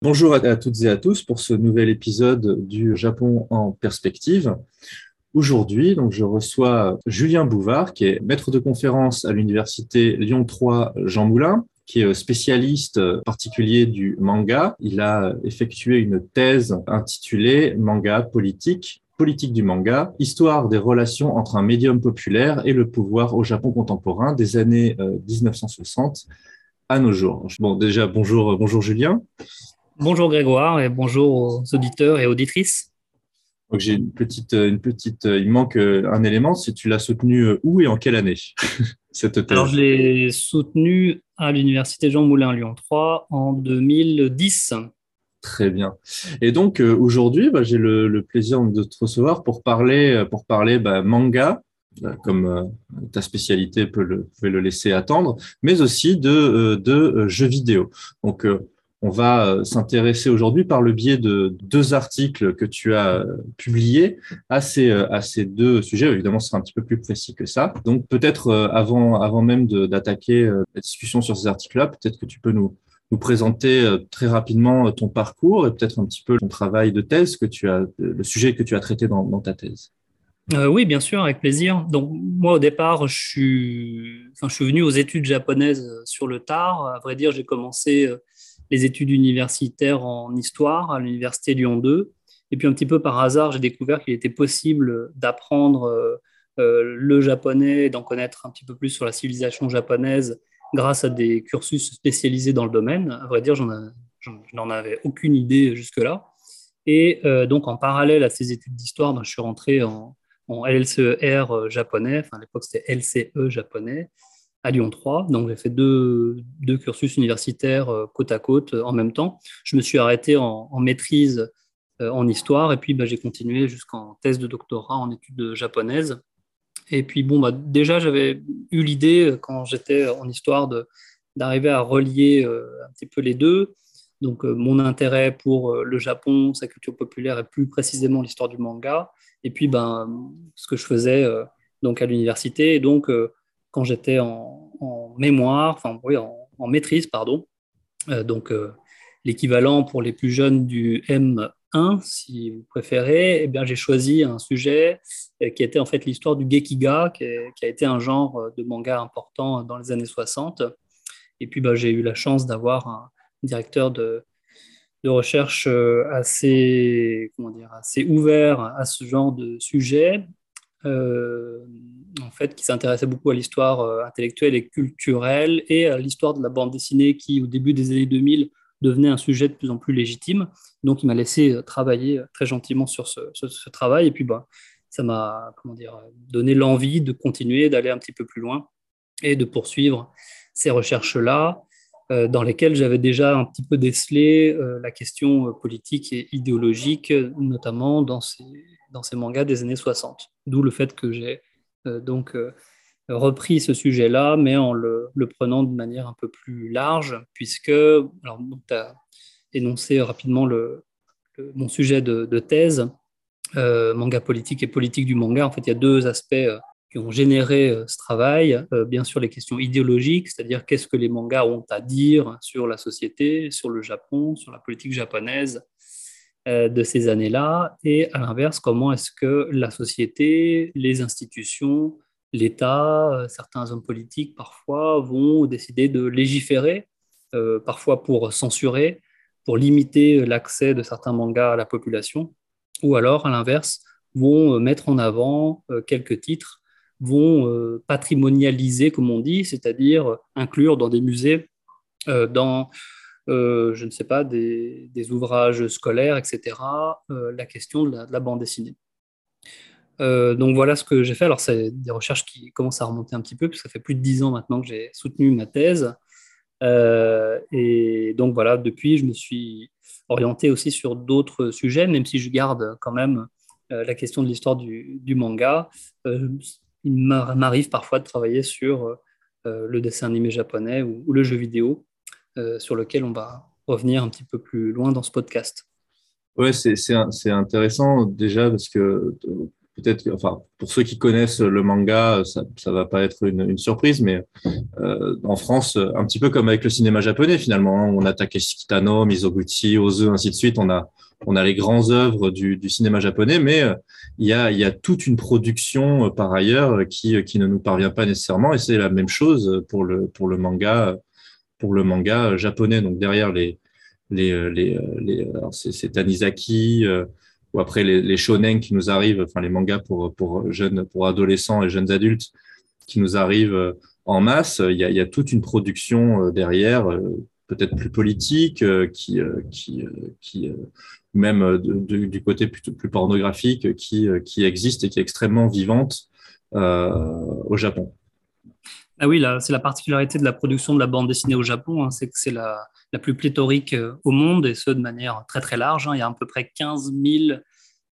Bonjour à toutes et à tous pour ce nouvel épisode du Japon en perspective. Aujourd'hui, donc, je reçois Julien Bouvard, qui est maître de conférence à l'université Lyon 3 Jean Moulin, qui est spécialiste particulier du manga. Il a effectué une thèse intitulée Manga politique, politique du manga, histoire des relations entre un médium populaire et le pouvoir au Japon contemporain des années 1960 euh, à nos jours. Bon, déjà, bonjour, bonjour Julien. Bonjour Grégoire et bonjour aux auditeurs et auditrices. Donc j'ai une petite, une petite, il manque un élément, si tu l'as soutenu où et en quelle année cette thèse? Alors je l'ai soutenu à l'université Jean Moulin Lyon 3 en 2010. Très bien. Et donc euh, aujourd'hui, bah, j'ai le, plaisir de te recevoir pour parler, pour parler bah, manga, euh, comme euh, ta spécialité peut le, peut le laisser attendre, mais aussi de, de jeux vidéo. Donc on va euh, s'intéresser aujourd'hui par le biais de deux articles que tu as euh, publiés à ces, euh, à ces deux sujets. Évidemment, ce sera un petit peu plus précis que ça. Donc peut-être avant, avant même d'attaquer la discussion sur ces articles-là, peut-être que tu peux nous, nous présenter très rapidement ton parcours et peut-être un petit peu ton travail de thèse que tu as, le sujet que tu as traité dans, dans ta thèse. oui, bien sûr, avec plaisir. Donc, moi, au départ, je suis, enfin, je suis venu aux études japonaises sur le tard. À vrai dire, j'ai commencé les études universitaires en histoire à l'université Lyon 2. Et puis un petit peu par hasard, j'ai découvert qu'il était possible d'apprendre euh, euh, le japonais d'en connaître un petit peu plus sur la civilisation japonaise grâce à des cursus spécialisés dans le domaine. À vrai dire, je n'en avais aucune idée jusque-là. Et euh, donc, en parallèle à ces études d'histoire, ben, je suis rentré en, en LCER japonais, enfin à l'époque c'était LCE japonais, à Lyon 3. Donc, j'ai fait deux, deux, cursus universitaires euh, côte à côte euh, en même temps. Je me suis arrêté en, maîtrise euh, en histoire et puis bah, j'ai continué jusqu'en thèse de doctorat en études japonaises. Et puis, bon, bah, déjà, j'avais eu l'idée quand j'étais en histoire d'arriver à relier un petit peu les deux. Donc, mon intérêt pour le Japon, sa culture populaire et plus précisément l'histoire du manga. Et puis, ben, ce que je faisais donc à l'université. Et donc, quand j'étais en, mémoire, enfin oui, en, maîtrise, pardon. Euh, donc euh, l'équivalent pour les plus jeunes du M1, si vous préférez, eh bien j'ai choisi un sujet euh, qui était en fait l'histoire du Gekiga, qui, a été un genre de manga important dans les années 60. Et puis bah, j'ai eu la chance d'avoir un directeur de, recherche assez, comment dire, assez ouvert à ce genre de sujet en fait, qui s'intéressait beaucoup à l'histoire euh, intellectuelle et culturelle et à l'histoire de la bande dessinée qui, au début des années 2000, devenait un sujet de plus en plus légitime. Donc, il m'a laissé euh, travailler très gentiment sur ce, travail. Et puis, bah, ça m'a comment dire, donné l'envie de continuer, d'aller un petit peu plus loin et de poursuivre ces recherches-là, dans lesquelles j'avais déjà un petit peu décelé la question politique et idéologique, notamment dans ces, dans ces mangas des années 60. D'où le fait que j'ai euh, donc euh, repris ce sujet-là, mais en le, prenant de manière un peu plus large, puisque, tu as énoncé rapidement mon sujet de, thèse, euh, manga politique et politique du manga. En fait, il y a deux aspects qui ont généré ce travail. bien sûr, les questions idéologiques, c'est-à-dire qu'est-ce que les mangas ont à dire sur la société, sur le Japon, sur la politique japonaise, euh, de ces années-là et à l'inverse, comment est-ce que la société, les institutions, l'État, euh, certains hommes politiques parfois vont décider de légiférer, euh, parfois pour censurer, pour limiter l'accès de certains mangas à la population, ou alors à l'inverse, vont mettre en avant quelques titres, vont patrimonialiser, comme on dit, c'est-à-dire inclure dans des musées, dans euh, je ne sais pas, des, ouvrages scolaires, etc., euh, la question de la, bande dessinée. Euh, donc voilà ce que j'ai fait. Alors c'est des recherches qui commencent à remonter un petit peu, puisque ça fait plus de dix ans maintenant que j'ai soutenu ma thèse. et donc voilà, depuis, je me suis orienté aussi sur d'autres sujets, même si je garde quand même la question de l'histoire du, manga. il m'arrive parfois de travailler sur le dessin animé japonais ou le jeu vidéo. Euh, sur lequel on va revenir un petit peu plus loin dans ce podcast. Oui, c'est intéressant déjà parce que peut-être, enfin, pour ceux qui connaissent le manga, ça, ça va pas être une, surprise, mais euh, en France, un petit peu comme avec le cinéma japonais finalement, hein, on a Takeshi Kitano, Mizoguchi, Ozu, ainsi de suite. On a, on a les grands œuvres du, du cinéma japonais, mais euh, il y a, il y a toute une production par ailleurs qui, qui ne nous parvient pas nécessairement, et c'est la même chose pour le, pour le manga, pour le manga japonais. Donc derrière les, les, les, les c'est Tanizaki ou après les, les, shonen qui nous arrivent, enfin les mangas pour, pour jeunes, pour adolescents et jeunes adultes qui nous arrivent euh, en masse. Il y a, il y a toute une production euh, derrière, euh, peut-être plus politique, qui, qui, qui même du côté plutôt plus pornographique, qui, qui existe et qui est extrêmement vivante euh, au Japon. Ah oui, c'est la particularité de la production de la bande dessinée au Japon, hein, c'est que c'est la, plus pléthorique euh, au monde, et ce de manière très très large. Hein. Il y a à peu près 15 000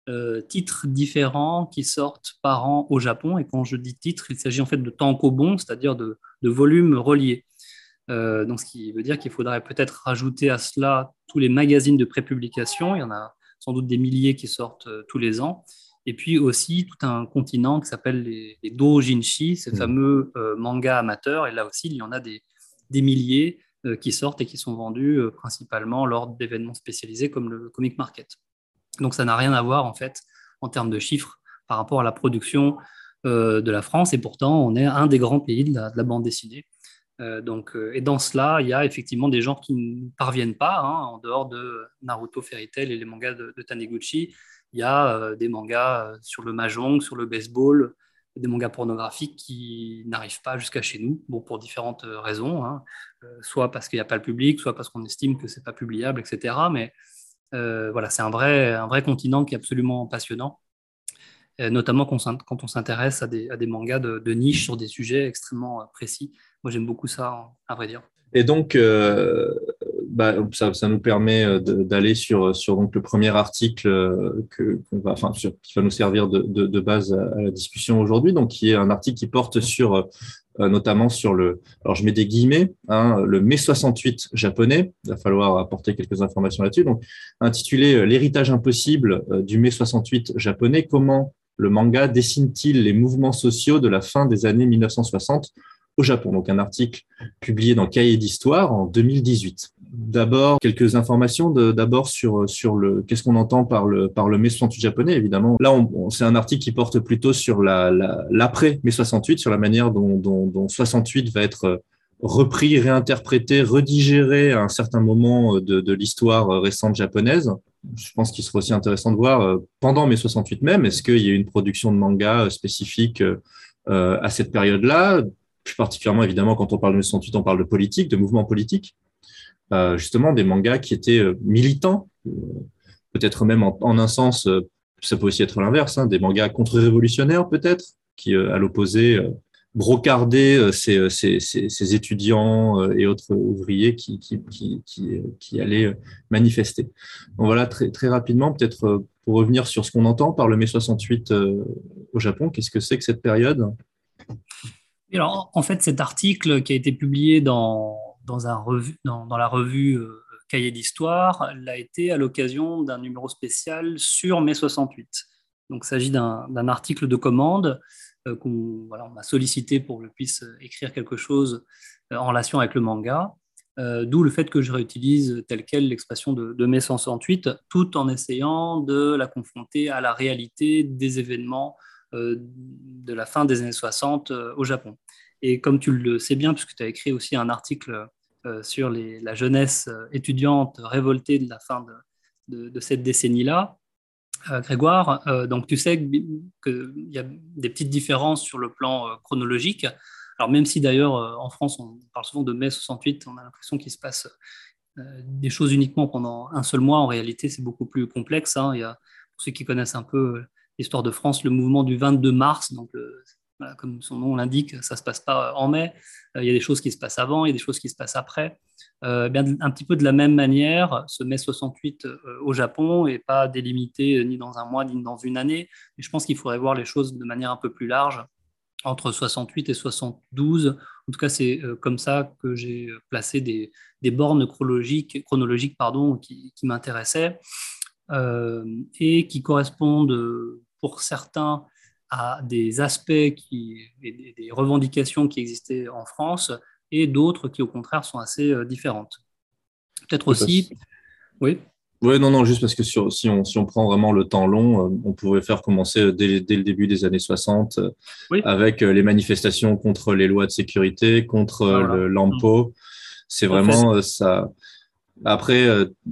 euh, titres différents qui sortent par an au Japon. Et quand je dis titres, il s'agit en fait de tankobon, c'est-à-dire de, volumes reliés. Euh, donc, ce qui veut dire qu'il faudrait peut-être rajouter à cela tous les magazines de prépublication. Il y en a sans doute des milliers qui sortent tous les ans et puis aussi tout un continent qui s'appelle les, les doujinshi, ces mmh. fameux euh, mangas amateurs. Et là aussi, il y en a des, des milliers euh, qui sortent et qui sont vendus euh, principalement lors d'événements spécialisés comme le Comic Market. Donc ça n'a rien à voir en fait en termes de chiffres par rapport à la production de la France. Et pourtant, on est un des grands pays de la, de la bande dessinée. donc, et dans cela, il y a effectivement des gens qui ne parviennent pas, hein, en dehors de Naruto, Fairy Tail et les mangas de, de Taniguchi, il y a euh, des mangas euh, sur le mahjong, sur le baseball, des mangas pornographiques qui n'arrivent pas jusqu'à chez nous, bon, pour différentes euh, raisons, hein. soit parce qu'il n'y a pas le public, soit parce qu'on estime que c'est pas publiable, etc. Mais voilà, c'est un vrai, un vrai continent qui est absolument passionnant, notamment quand on s'intéresse à des, à des, mangas de, de, niche sur des sujets extrêmement précis. Moi, j'aime beaucoup ça, à vrai dire. Et donc, bah, ça, nous permet euh, d'aller sur, donc, le premier article euh, qui va nous servir de base à, la discussion aujourd'hui, donc qui est un article qui porte sur euh, notamment sur le, alors je mets des guillemets, hein, le mai 68 japonais. Il va falloir apporter quelques informations là-dessus. Donc, intitulé L'héritage impossible du mai 68 japonais. Comment le manga dessine-t-il les mouvements sociaux de la fin des années 1960 au Japon. Donc un article publié dans Cahiers d'histoire en 2018. D'abord, quelques informations d'abord sur, sur le qu'est-ce qu'on entend par le, par le mai 68 japonais, évidemment. Là, c'est un article qui porte plutôt sur l'après la, mai 68, sur la manière dont, dont, dont 68 va être repris, réinterprété, redigéré à un certain moment de, l'histoire récente japonaise. Je pense qu'il serait aussi intéressant de voir euh, pendant mai 68 même, est-ce qu'il y a une production de manga spécifique euh, à cette période-là? Plus particulièrement évidemment quand on parle de 68, on parle de politique, de mouvements politiques, euh, justement des mangas qui étaient euh, militants, euh, peut-être même en, un sens, euh, ça peut aussi être l'inverse, hein, des mangas contre-révolutionnaires peut-être, qui à l'opposé brocardaient ces, ces, ces, ces, étudiants et autres ouvriers qui, qui, qui, qui, qui allaient manifester. Donc voilà, très, très rapidement, peut-être pour revenir sur ce qu'on entend par le mai 68 au Japon, qu'est-ce que c'est que cette période? Alors, en fait, cet article qui a été publié dans, dans, la revue euh, Cahiers d'Histoire l'a été à l'occasion d'un numéro spécial sur mai 68. Donc, il s'agit d'un article de commande euh, qu'on voilà, m'a sollicité pour que je puisse écrire quelque chose euh, en relation avec le manga. Euh, D'où le fait que je réutilise telle quelle l'expression de, mai 68, tout en essayant de la confronter à la réalité des événements euh, de la fin des années 60 euh, au Japon. Et comme tu le sais bien, puisque tu as écrit aussi un article euh, sur la jeunesse étudiante révoltée de la fin de, cette décennie-là, Grégoire, donc tu sais qu'il y a des petites différences sur le plan chronologique. Alors même si d'ailleurs en France on parle souvent de mai 68, on a l'impression qu'il se passe des choses uniquement pendant un seul mois. En réalité, c'est beaucoup plus complexe. Hein. Il y a, pour ceux qui connaissent un peu l'histoire de France, le mouvement du 22 mars, donc comme son nom l'indique, ça ne se passe pas en mai, euh, il y a des choses qui se passent avant, il y a des choses qui se passent après. Euh, bien, un petit peu de la même manière, ce mai 68 euh, au Japon n'est pas délimité ni dans un mois ni dans une année, mais je pense qu'il faudrait voir les choses de manière un peu plus large, entre 68 et 72. En tout cas, c'est comme ça que j'ai placé des, des, bornes chronologiques, pardon, qui, m'intéressaient. Euh, et qui correspondent pour certains à des aspects qui, et des revendications qui existaient en France et d'autres qui, au contraire, sont assez différentes. Peut-être aussi. Oui. Oui, non, non, juste parce que si, on, si on prend vraiment le temps long, euh, on pourrait faire commencer dès, dès, le début des années 60 euh, avec euh, les manifestations contre les lois de sécurité, contre l'AMPO. C'est vraiment ça. Après,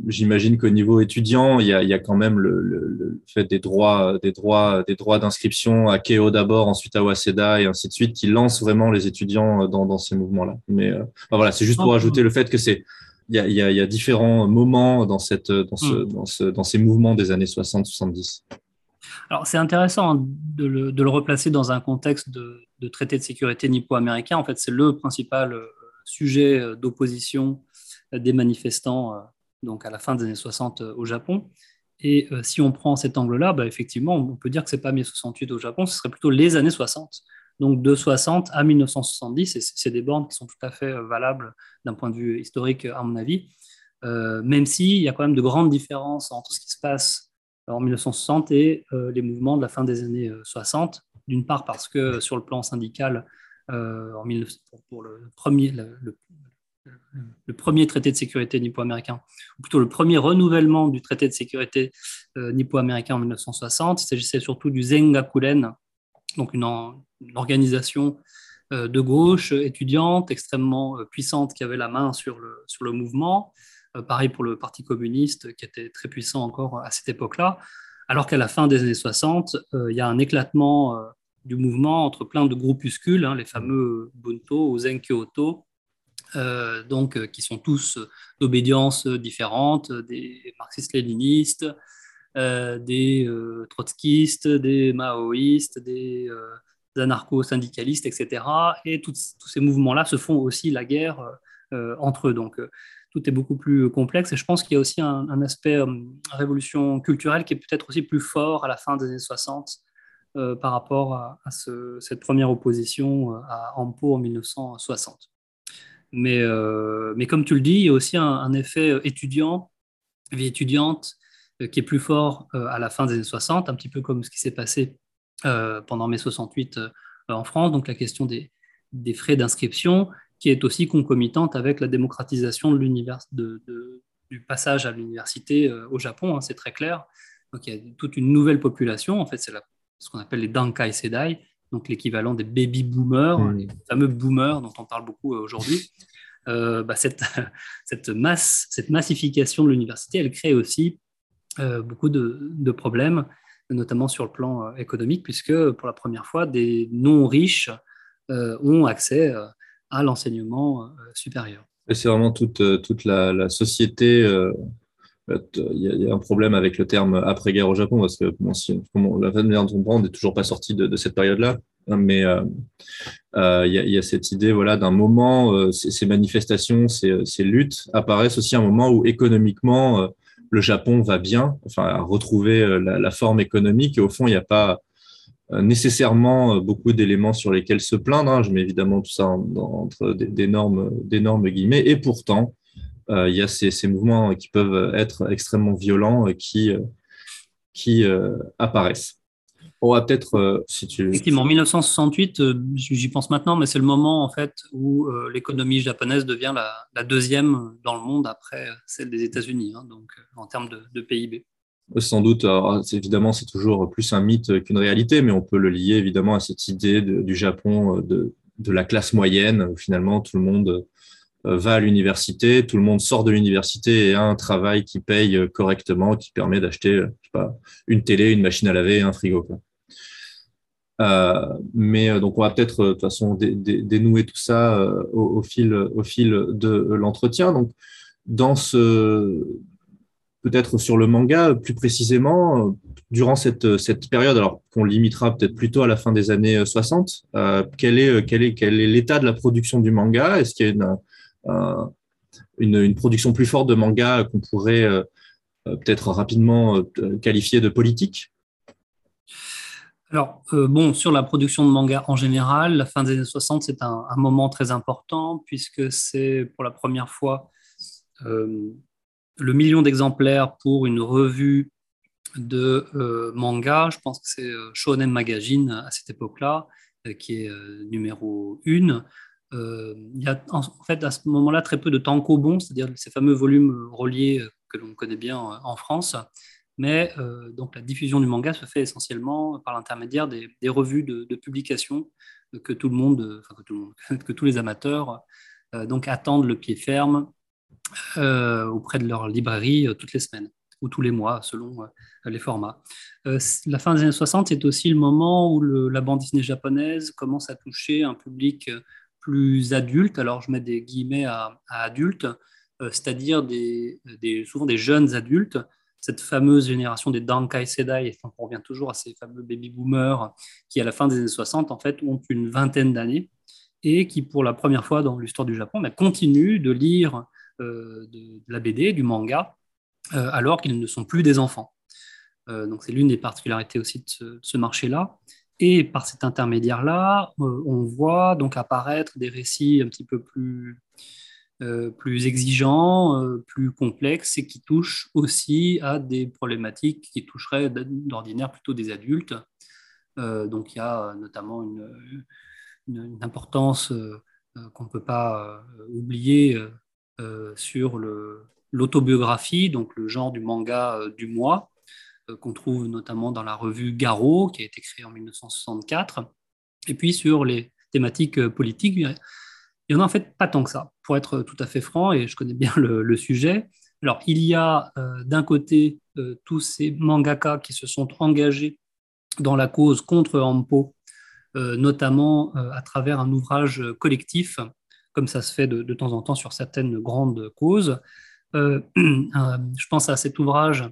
j'imagine qu'au niveau étudiant, il y a, il y a quand même le, le, fait des droits, des droits, des droits d'inscription à Keo d'abord, ensuite à Waseda et ainsi de suite, qui lancent vraiment les étudiants dans, dans ces mouvements-là. Mais voilà, c'est juste pour ajouter le fait que c'est il y, a, différents moments dans, cette, dans, ce, hmm. dans, ce, dans ces mouvements des années 60-70. Alors, c'est intéressant de le, de le, replacer dans un contexte de, de traité de sécurité nippo-américain. En fait, c'est le principal euh, sujet euh, d'opposition des manifestants euh, donc à la fin des années 60 au Japon. Et si on prend cet angle-là, bah, effectivement, on peut dire que ce n'est pas mai 68 au Japon, ce serait plutôt les années 60 donc de 60 à 1970, et c'est des bornes qui sont tout à fait euh, valables d'un point de vue historique, à mon avis, euh, même s'il y a quand même de grandes différences entre ce qui se passe en 1960 et euh, les mouvements de la fin des années 60. D'une part parce que sur le plan syndical, en pour le premier, premier traité de sécurité nippo-américain, ou plutôt le premier renouvellement du traité de sécurité nippo-américain en 1960, il s'agissait surtout du Zengakuren, donc une, organisation euh, de gauche étudiante extrêmement euh, puissante qui avait la main sur le, sur le mouvement. Euh, pareil pour le Parti communiste qui était très puissant encore à cette époque-là. Alors qu'à la fin des années 60, il y a un éclatement du mouvement entre plein de groupuscules, hein, les fameux Bunto ou Zenkyoto, donc, qui sont tous d'obédience différente, des marxistes-léninistes, euh, des euh, trotskistes, des maoïstes, des, euh, anarcho-syndicalistes, etc. Et tous ces mouvements-là se font aussi la guerre entre eux. Donc, tout est beaucoup plus complexe. Et je pense qu'il y a aussi un, aspect révolution culturelle qui est peut-être aussi plus fort à la fin des années 60 par rapport à, cette première opposition à Ampo en 1960. Mais, mais comme tu le dis, il y a aussi un, effet étudiant, vie étudiante, euh, qui est plus fort euh, à la fin des années 60, un petit peu comme ce qui s'est passé euh, pendant mai 68 en France, donc la question des, des frais d'inscription, qui est aussi concomitante avec la démocratisation de de, du passage à l'université au Japon, hein, c'est très clair. Donc il y a toute une nouvelle population, en fait c'est ce qu'on appelle les Dankai Sedai, donc l'équivalent des baby boomers, mmh. les fameux boomers dont on parle beaucoup aujourd'hui. bah cette, cette, masse, cette massification de l'université, elle crée aussi euh, beaucoup de, problèmes, notamment sur le plan euh, économique, puisque pour la première fois, des non-riches euh, ont accès à l'enseignement supérieur. c'est vraiment toute, toute la, société. Il y, a un problème avec le terme après-guerre au Japon, parce que bon, si, la manière dont on n'est toujours pas sorti de, cette période-là. Hein, mais il y, a cette idée voilà, d'un moment, ces, manifestations, ces, luttes apparaissent aussi à un moment où économiquement, le Japon va bien, enfin, à retrouver euh, la, forme économique. Et au fond, il n'y a pas euh, nécessairement euh, beaucoup d'éléments sur lesquels se plaindre. Hein. Je mets évidemment tout ça entre d'énormes guillemets. Et pourtant, il y a ces, mouvements qui peuvent être extrêmement violents qui, qui apparaissent. On va peut-être, euh, si tu... Effectivement, en 1968, euh, j'y pense maintenant, mais c'est le moment en fait où euh, l'économie japonaise devient la, deuxième dans le monde après celle des États-Unis, hein, donc en termes de, PIB. Sans doute, évidemment, c'est toujours plus un mythe qu'une réalité, mais on peut le lier évidemment à cette idée du Japon de, de, la classe moyenne, où finalement tout le monde va à l'université, tout le monde sort de l'université et a un travail qui paye correctement, qui permet d'acheter une télé, une machine à laver un frigo. Quoi. Euh, mais euh, donc on va peut-être euh, de toute façon dénouer tout ça au, fil, au fil de l'entretien. Donc dans ce peut-être sur le manga plus précisément durant cette, cette période, alors qu'on limitera peut-être plutôt à la fin des années 60, quel est quel est quel est l'état de la production du manga? Est-ce qu'il y a une, une, production plus forte de manga qu'on pourrait peut-être rapidement qualifier de politique alors, euh, bon, sur la production de manga en général, la fin des années 60, c'est un, moment très important puisque c'est pour la première fois euh, le million d'exemplaires pour une revue de manga. Je pense que c'est Shonen Magazine à cette époque-là, qui est numéro 1. Il y a en fait à ce moment-là très peu de tankobon, c'est-à-dire ces fameux volumes reliés que l'on connaît bien en France. Mais donc la diffusion du manga se fait essentiellement par l'intermédiaire des, revues de, de, publication que tout le monde, enfin que, tout le monde que tous les amateurs donc attendent le pied ferme auprès de leur librairie toutes les semaines ou tous les mois, selon les formats. la fin des années 60, c'est aussi le moment où la bande dessinée japonaise commence à toucher un public plus adulte. Alors, je mets des guillemets à, à adulte, c'est-à-dire des, souvent des jeunes adultes, cette fameuse génération des Dankai Sedai, on revient toujours à ces fameux baby boomers qui, à la fin des années 60, en fait, ont une vingtaine d'années et qui, pour la première fois dans l'histoire du Japon, bah, continuent de lire de, de, la BD, du manga, euh, alors qu'ils ne sont plus des enfants. Euh, donc c'est l'une des particularités aussi de ce, marché-là. Et par cet intermédiaire-là, euh, on voit donc apparaître des récits un petit peu plus, plus exigeants, plus complexes et qui touchent aussi à des problématiques qui toucheraient d'ordinaire plutôt des adultes. donc il y a notamment une, une importance qu'on ne peut pas oublier sur l'autobiographie, donc le genre du manga euh, du mois, euh, qu'on trouve notamment dans la revue Garo, qui a été créée en 1964. Et puis sur les thématiques euh, politiques, il n'y en a en fait pas tant que ça, pour être tout à fait franc, et je connais bien le, sujet. Alors, il y a d'un côté tous ces mangaka qui se sont engagés dans la cause contre Ampo, notamment à travers un ouvrage collectif, comme ça se fait de, temps en temps sur certaines grandes causes. Euh, euh, je pense à cet ouvrage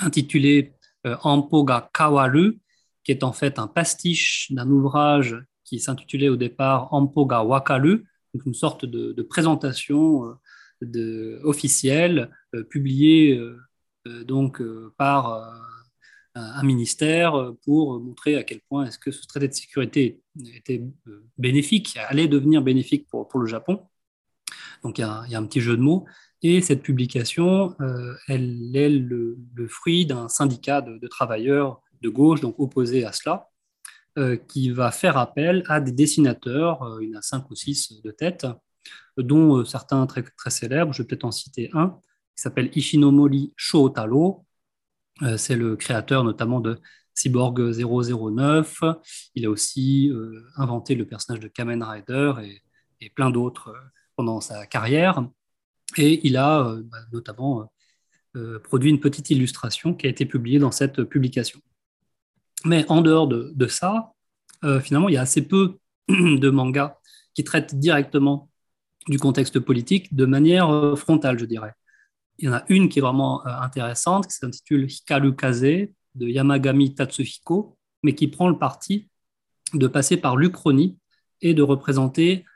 intitulé euh, Ampoga Kawaru, qui est en fait un pastiche d'un ouvrage qui s'intitulait au départ Ampoga Wakaru, donc une sorte de, présentation de, officielle publiée donc par un ministère pour montrer à quel point est-ce que ce traité de sécurité était bénéfique, allait devenir bénéfique pour, le Japon. Donc il y, a, un petit jeu de mots. Et cette publication, euh, elle est le, fruit d'un syndicat de, travailleurs de gauche, donc opposé à cela, euh, qui va faire appel à des dessinateurs, euh, il y en a cinq ou six de tête, dont certains très, célèbres, je vais peut-être en citer un, qui s'appelle Ishinomori Shotaro. C'est le créateur notamment de Cyborg 009. Il a aussi inventé le personnage de Kamen Rider et plein d'autres pendant sa carrière. Et il a euh, bah, notamment euh, euh, produit une petite illustration qui a été publiée dans cette publication. Mais en dehors de, ça, finalement, il y a assez peu de mangas qui traitent directement du contexte politique de manière frontale, je dirais. Il y en a une qui est vraiment intéressante, qui s'intitule Hikaru Kaze de Yamagami Tatsuhiko, mais qui prend le parti de passer par l'Uchronie et de représenter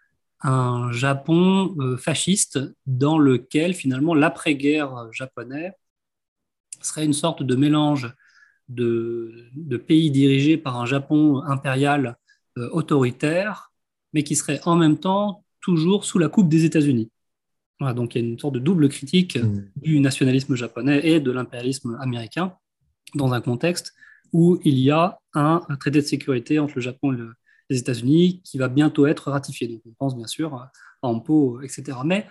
un Japon euh, fasciste dans lequel finalement l'après-guerre japonais serait une sorte de mélange de, pays dirigés par un Japon impérial euh, autoritaire, mais qui serait en même temps toujours sous la coupe des États-Unis. donc il y a une sorte de double critique mmh. du nationalisme japonais et de l'impérialisme américain dans un contexte où il y a un, traité de sécurité entre le Japon et le, les États-Unis qui va bientôt être ratifié. Donc on pense bien sûr à Ampo, etc. Mais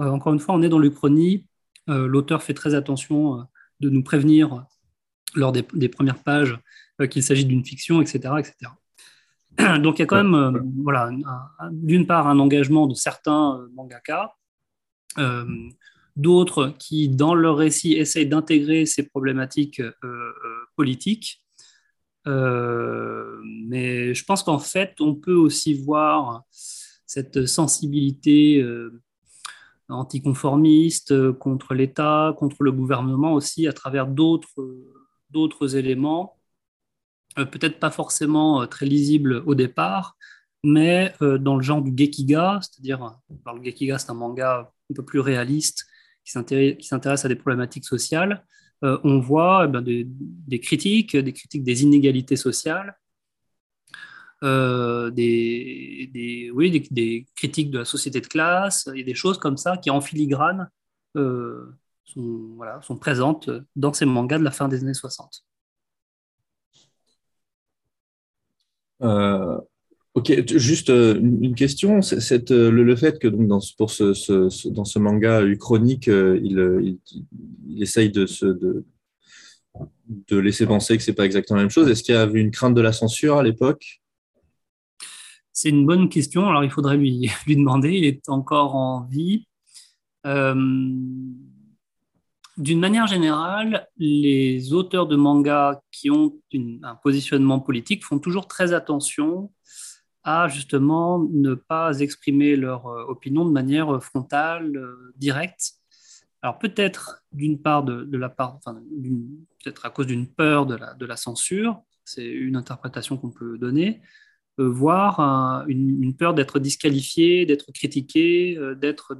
euh, encore une fois, on est dans l'Uchronie. Euh, l'auteur fait très attention euh, de nous prévenir lors des, premières pages qu'il s'agit d'une fiction, etc., etc. Donc il y a quand même, voilà, d'une part un engagement de certains mangaka, d'autres qui, dans leur récit, essayent d'intégrer ces problématiques politiques mais je pense qu'en fait, on peut aussi voir cette sensibilité euh, anticonformiste contre l'État, contre le gouvernement aussi à travers d'autres éléments, euh, peut-être pas forcément très lisibles au départ, mais dans le genre du gekiga, c'est-à-dire, le gekiga c'est un manga un peu plus réaliste qui s'intéresse à des problématiques sociales, euh, on voit eh ben, des, critiques, des critiques des inégalités sociales, euh, des, oui, des, critiques de la société de classe, et des choses comme ça qui en filigrane euh, sont, voilà, sont présentes dans ces mangas de la fin des années 60. Euh, ok, juste une question. Cette, le, fait que donc, dans, pour ce, dans ce manga uchronique, il, il, essaye de, se, de, laisser penser que c'est pas exactement la même chose. Est-ce qu'il y avait une crainte de la censure à l'époque? C'est une bonne question. Alors il faudrait lui, lui demander. Il est encore en vie. Euh, d'une manière générale, les auteurs de manga qui ont un positionnement politique font toujours très attention à justement ne pas exprimer leur euh, opinion de manière frontale, euh, directe, alors peut-être d'une part de, la part, peut-être à cause d'une peur de la, de la censure, c'est une interprétation qu'on peut donner, euh, voire une, peur d'être disqualifié, d'être critiqué, euh, d'être,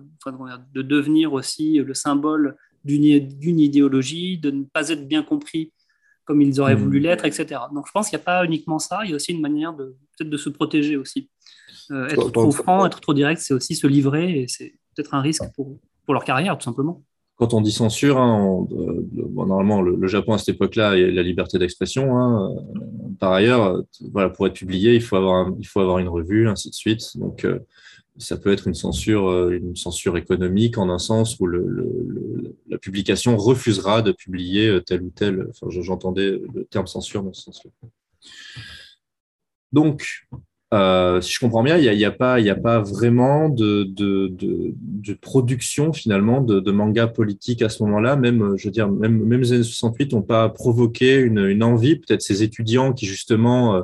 de devenir aussi le symbole d'une idéologie, de ne pas être bien compris comme ils auraient voulu mmh. l'être, etc. Donc je pense qu'il n'y a pas uniquement ça, il y a aussi une manière de peut-être de se protéger aussi. Euh, être trop franc, être trop direct, c'est aussi se livrer et c'est peut-être un risque pour, pour leur carrière, tout simplement quand on dit censure, hein, normalement, le, Japon à cette époque-là, il y a la liberté d'expression. Hein. Par ailleurs, voilà, pour être publié, il faut avoir, il faut avoir une revue, ainsi de suite. Donc, euh, ça peut être une censure, euh, une censure économique en un sens où la publication refusera de publier euh, tel ou tel. Enfin, j'entendais le terme censure dans ce sens-là. Donc, euh, si je comprends bien, il n'y a, pas, vraiment de, production finalement de, manga politique à ce moment-là. Même, je veux dire, même, même les années 68 n'ont pas provoqué une, envie. Peut-être ces étudiants qui justement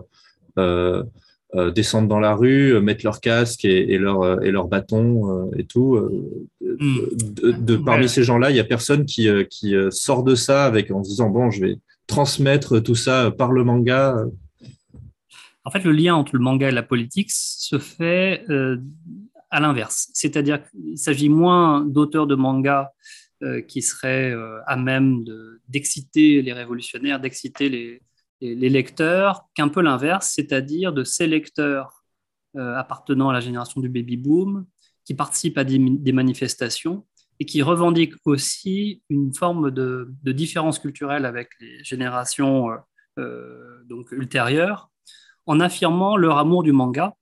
euh, euh descendent dans la rue, mettent leur casque et, et leur, et leur bâton et tout. Hmm. De, parmi ces gens-là, il n'y a personne qui, qui sort de ça avec en se disant bon, je vais transmettre tout ça par le manga. En fait, le lien entre le manga et la politique se fait euh, à l'inverse. C'est-à-dire qu'il s'agit moins d'auteurs de manga euh, qui seraient euh, à même d'exciter les révolutionnaires, d'exciter les, lecteurs, qu'un peu l'inverse, c'est-à-dire de ces lecteurs appartenant à la génération du baby-boom, qui participent à des, manifestations et qui revendiquent aussi une forme de, différence culturelle avec les générations donc ultérieures, en affirmant leur amour du manga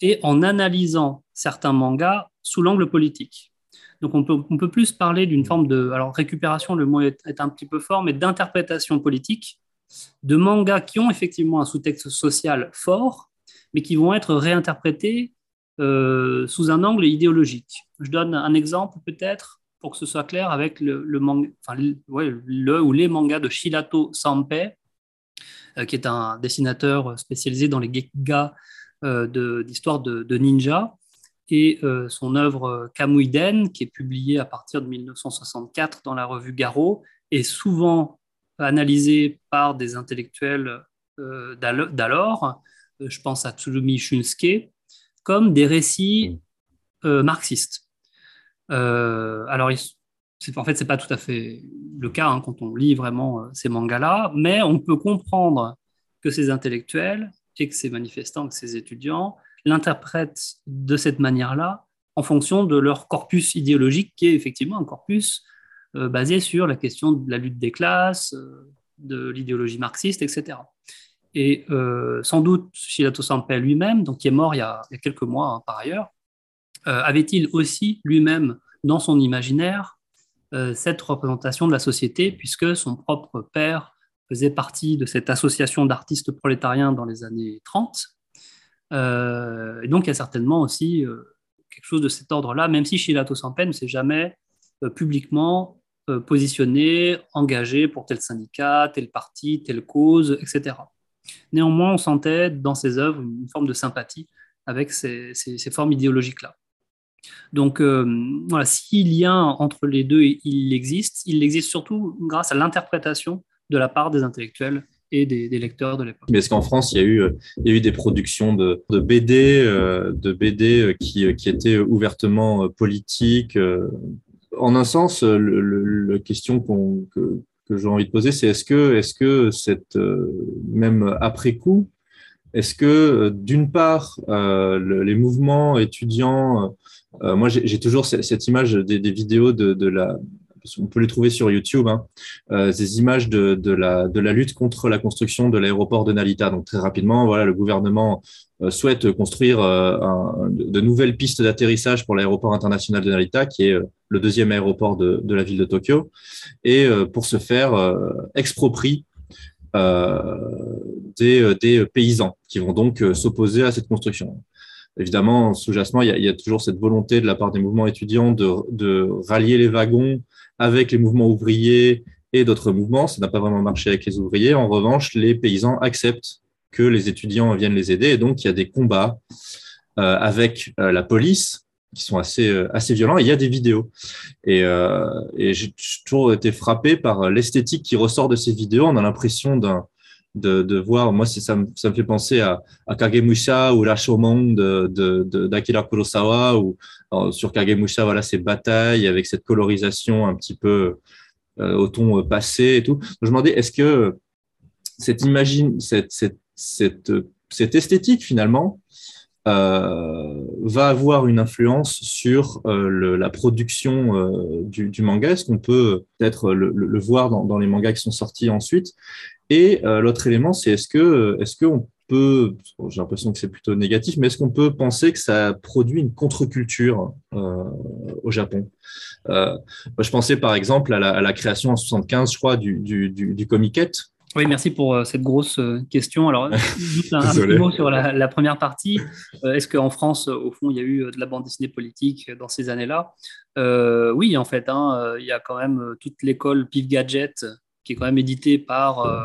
et en analysant certains mangas sous l'angle politique. Donc on peut, on peut plus parler d'une forme de... Alors récupération, le mot est, un petit peu fort, mais d'interprétation politique de mangas qui ont effectivement un sous-texte social fort, mais qui vont être réinterprétés euh, sous un angle idéologique. Je donne un exemple peut-être pour que ce soit clair avec le, le, manga, enfin, le, ou les mangas de Shilato Sanpei, euh, qui est un dessinateur spécialisé dans les gekigas euh, d'histoire de, ninja. Et son œuvre Kamuiden, qui est publiée à partir de 1964 dans la revue Garo, est souvent analysée par des intellectuels d'alors, je pense à Tsurumi Shunsuke, comme des récits marxistes. alors, en fait, ce n'est pas tout à fait le cas hein, quand on lit vraiment euh, ces mangas-là, mais on peut comprendre que ces intellectuels et que ces manifestants, que ces étudiants l'interprètent de cette manière-là en fonction de leur corpus idéologique qui est effectivement un corpus euh, basé sur la question de la lutte des classes, euh, de l'idéologie marxiste, etc. Et sans doute, Shilato Sanpei lui-même, donc qui est mort il y a, quelques mois hein, par ailleurs, avait-il aussi lui-même dans son imaginaire euh, cette représentation de la société, puisque son propre père faisait partie de cette association d'artistes prolétariens dans les années 30. Euh, et donc, il y a certainement aussi euh, quelque chose de cet ordre-là, même si Shilato Sampen ne s'est jamais publiquement positionné, engagé pour tel syndicat, tel parti, telle cause, etc. Néanmoins, on sentait dans ses œuvres une forme de sympathie avec ces formes idéologiques-là. Donc euh, voilà, s'il y a entre les deux, il existe. Il existe surtout grâce à l'interprétation de la part des intellectuels et des, lecteurs de l'époque. Mais est-ce qu'en France, il y, a eu, il y a eu des productions de, BD, de BD euh, qui, étaient ouvertement euh, politiques En un sens, la question que, j'ai envie de poser, c'est est-ce que, est-ce que cette, même après coup, est-ce que d'une part, les mouvements étudiants euh, moi, j'ai toujours cette, image des, vidéos de, la, on peut les trouver sur YouTube, hein, des images de, de, la, de la lutte contre la construction de l'aéroport de Nalita. Donc très rapidement, voilà, le gouvernement souhaite construire de nouvelles pistes d'atterrissage pour l'aéroport international de Narita, qui est le deuxième aéroport de, de, la ville de Tokyo, et pour ce faire, exproprie des, paysans qui vont donc s'opposer à cette construction évidemment, sous-jacent, il, y, a, toujours cette volonté de la part des mouvements étudiants de, rallier les wagons avec les mouvements ouvriers et d'autres mouvements. Ça n'a pas vraiment marché avec les ouvriers. En revanche, les paysans acceptent que les étudiants viennent les aider. Et donc, il y a des combats euh, avec euh, la police qui sont assez, euh, assez violents. Et il y a des vidéos. Et, j'ai toujours été frappé par l'esthétique qui ressort de ces vidéos. On a l'impression d'un de, de, voir. Moi, ça, me, ça me fait penser à, à Kagemusha ou Rashomon de, de, d'Akira Kurosawa, ou sur Kagemusha, voilà, ces batailles avec cette colorisation un petit peu au ton passé et tout. je me demandais, est-ce que cette, imagine, cette, cette, esthétique, finalement, euh, va avoir une influence sur euh, la production euh, du, manga. Est-ce qu'on peut peut-être le, voir dans, les mangas qui sont sortis ensuite et l'autre élément, c'est est-ce que est-ce qu'on peut, j'ai l'impression que c'est plutôt négatif, mais est-ce qu'on peut penser que ça produit une contre-culture au Japon? Je pensais par exemple à la, création en 75, je crois, du, du, du, du Comiquette. Oui, merci pour cette grosse question. Alors, juste un, un mot sur la, la première partie. Est-ce qu'en France, au fond, il y a eu de la bande dessinée politique dans ces années-là? Euh, Oui, en fait, hein, il y a quand même toute l'école Pif Gadget qui est quand même édité par euh,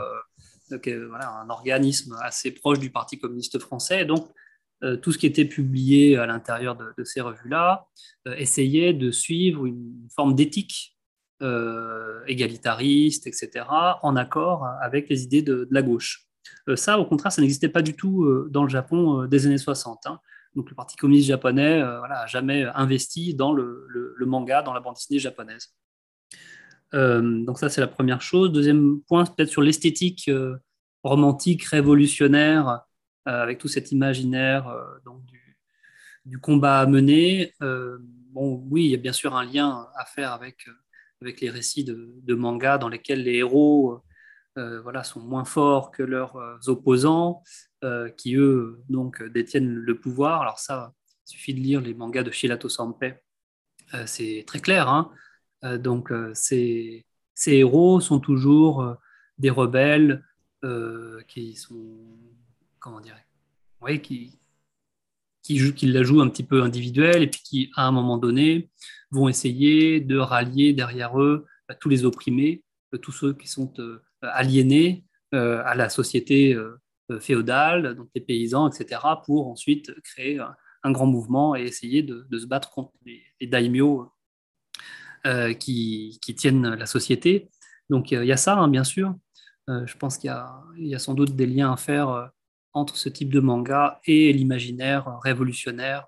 un organisme assez proche du Parti communiste français. Donc, euh, tout ce qui était publié à l'intérieur de, ces revues-là euh, essayait de suivre une forme d'éthique égalitariste, etc., en accord avec les idées de, la gauche. ça, au contraire, ça n'existait pas du tout dans le Japon des années 60. Hein. Donc, le Parti communiste japonais n'a jamais investi dans le, manga, dans la bande dessinée japonaise. Euh, donc ça, c'est la première chose. Deuxième point, peut-être sur l'esthétique euh, romantique, révolutionnaire, euh, avec tout cet imaginaire donc du, combat à mener. bon, oui, il y a bien sûr un lien à faire avec, avec les récits de, de manga dans lesquels les héros voilà, sont moins forts que leurs opposants, qui eux donc détiennent le pouvoir. Alors ça, il suffit de lire les mangas de Shilato Sanpei. c'est très clair. Hein euh, donc, euh, ces, héros sont toujours euh, des rebelles qui sont, comment dire, oui, qui, qui, la jouent un petit peu individuelle et puis qui, à un moment donné, vont essayer de rallier derrière eux tous les opprimés, tous ceux qui sont aliénés à la société féodale, donc les paysans, etc., pour ensuite créer un, grand mouvement et essayer de, se battre contre les, les daimyos euh, qui, tiennent la société. Donc il y a ça, hein, bien sûr. Euh, je pense qu'il y, a sans doute des liens à faire euh, entre ce type de manga et l'imaginaire révolutionnaire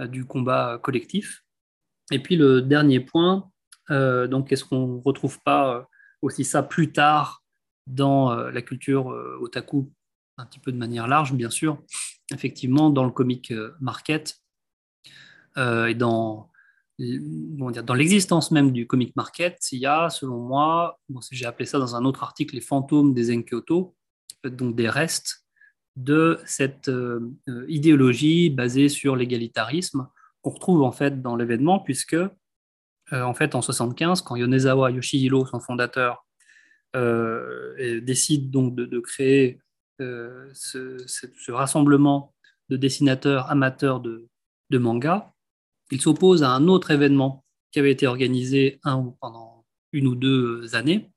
du combat collectif. Et puis le dernier point, donc est-ce qu'on ne retrouve pas aussi ça plus tard dans la culture otaku, un petit peu de manière large, bien sûr, effectivement, dans le comic market et dans dans l'existence même du comic market, il y a, selon moi, j'ai appelé ça dans un autre article, les fantômes des Enkyoto, donc des restes de cette euh, idéologie basée sur l'égalitarisme qu'on retrouve en fait dans l'événement, puisque euh, en fait en 75, quand Yonezawa Yoshihiro, son fondateur, euh, décide donc de, créer ce, rassemblement de dessinateurs amateurs de, manga, il s'oppose à un autre événement qui avait été organisé pendant une ou deux années,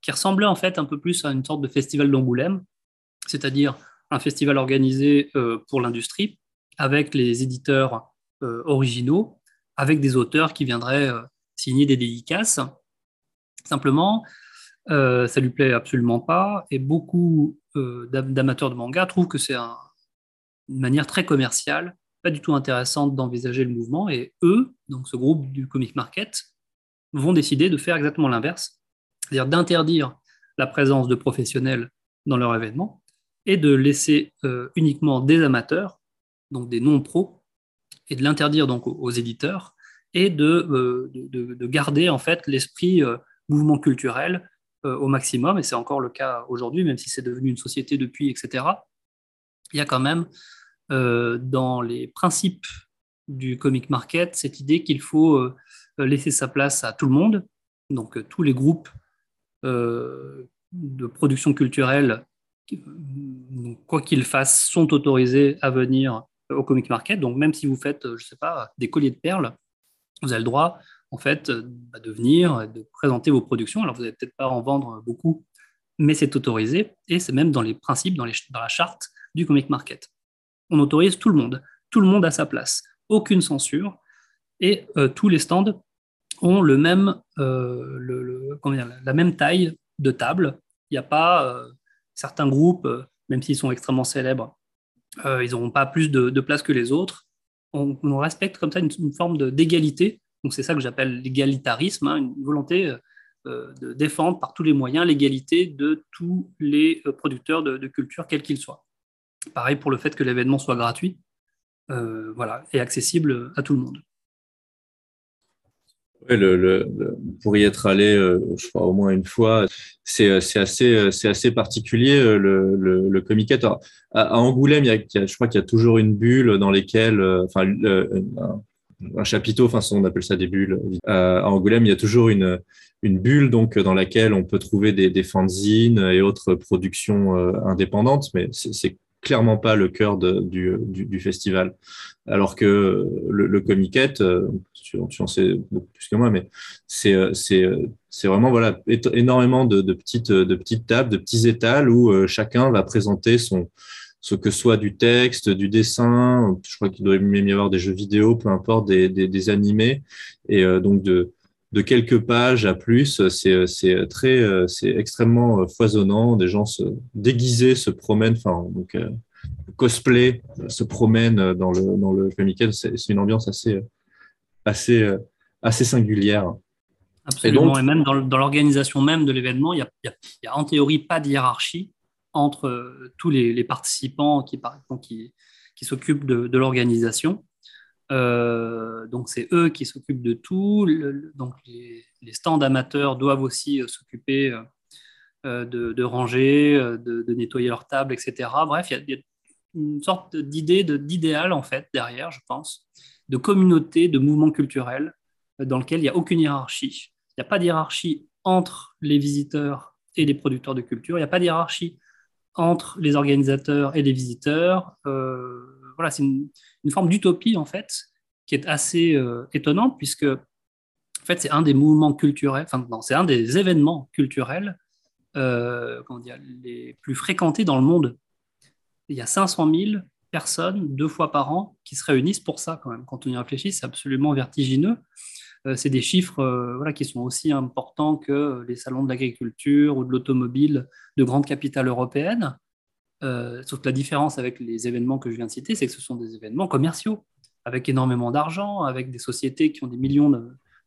qui ressemblait en fait un peu plus à une sorte de festival d'Angoulême, c'est-à-dire un festival organisé euh, pour l'industrie, avec les éditeurs euh, originaux, avec des auteurs qui viendraient euh, signer des dédicaces. Simplement, ça lui plaît absolument pas, et beaucoup d'amateurs de manga trouvent que c'est une manière très commerciale pas du tout intéressante d'envisager le mouvement. Et eux, donc ce groupe du Comic Market, vont décider de faire exactement l'inverse, c'est-à-dire d'interdire la présence de professionnels dans leur événement et de laisser euh, uniquement des amateurs, donc des non-pros, et de l'interdire donc aux, éditeurs et de, de, garder en fait l'esprit mouvement culturel au maximum. Et c'est encore le cas aujourd'hui, même si c'est devenu une société depuis, etc. Il y a quand même dans les principes du comic market cette idée qu'il faut laisser sa place à tout le monde, donc tous les groupes de production culturelle quoi qu'ils fassent, sont autorisés à venir au comic market. Donc, même si vous faites, je ne sais pas, des colliers de perles, vous avez le droit, en fait, bah, de venir, de présenter vos productions. Alors, vous n'allez peut-être pas en vendre beaucoup, mais c'est autorisé. Et c'est même dans les principes, dans, la charte du comic market. On autorise tout le monde. Tout le monde à sa place. Aucune censure. Et euh, tous les stands ont le même, euh, la même taille de table. Il n'y a pas euh, certains groupes, euh, même s'ils sont extrêmement célèbres, euh, ils n'auront pas plus de, place que les autres. On, respecte comme ça une, forme d'égalité. Donc c'est ça que j'appelle l'égalitarisme, hein, une volonté euh, de défendre par tous les moyens l'égalité de tous les producteurs de, culture, quels qu'ils soient. Pareil pour le fait que l'événement soit gratuit voilà, et accessible à tout le monde le, pour y être allé, euh, je crois au moins une fois, c'est assez, c'est assez particulier euh, le, le, le. À, Angoulême, il y a, je crois qu'il y a toujours une bulle dans lesquelles, euh, enfin, un, un, chapiteau, enfin, on appelle ça des bulles. À Angoulême, il y a toujours une, une bulle donc dans laquelle on peut trouver des, des fanzines et autres productions indépendantes, mais c'est clairement pas le cœur du, festival. Alors que le, le Comiquet, tu, tu, en sais beaucoup plus que moi, mais c'est c'est c'est vraiment voilà énormément de, petites de petites tables, de petits étals où euh, chacun va présenter son ce que soit du texte, du dessin, je crois qu'il doit même y avoir des jeux vidéo, peu importe, des, des, des animés, et euh, donc de, de quelques pages à plus, c'est très, c'est extrêmement foisonnant. Des gens se déguisés se promènent, enfin donc cosplay se promènent dans le dans le C'est une ambiance assez assez assez singulière. Absolument. Et, même dans, l'organisation même de l'événement, il n'y a, a, en théorie pas de hiérarchie entre tous les, participants qui, qui, qui s'occupent de, de l'organisation. Euh, donc c'est eux qui s'occupent de tout. donc les, stands amateurs doivent aussi euh, s'occuper euh, de, ranger, de, nettoyer leur table, etc. Bref, il y, a une sorte d'idée, d'idéal en fait derrière, je pense, de communauté, de mouvement culturel dans lequel il n'y a aucune hiérarchie. Il n'y a pas de hiérarchie entre les visiteurs et les producteurs de culture. Il n'y a pas de hiérarchie entre les organisateurs et les visiteurs. Voilà, c'est une, forme d'utopie en fait qui est assez euh, étonnante puisque en fait c'est un des mouvements culturels, non, c'est un des événements culturels euh, les plus fréquentés dans le monde. Il y a 500 000 personnes deux fois par an qui se réunissent pour ça quand même. Quand on y réfléchit, c'est absolument vertigineux. Euh, c'est des chiffres voilà, qui sont aussi importants que les salons de l'agriculture ou de l'automobile de grandes capitales européennes. Euh, sauf que la différence avec les événements que je viens de citer, c'est que ce sont des événements commerciaux, avec énormément d'argent, avec des sociétés qui ont des millions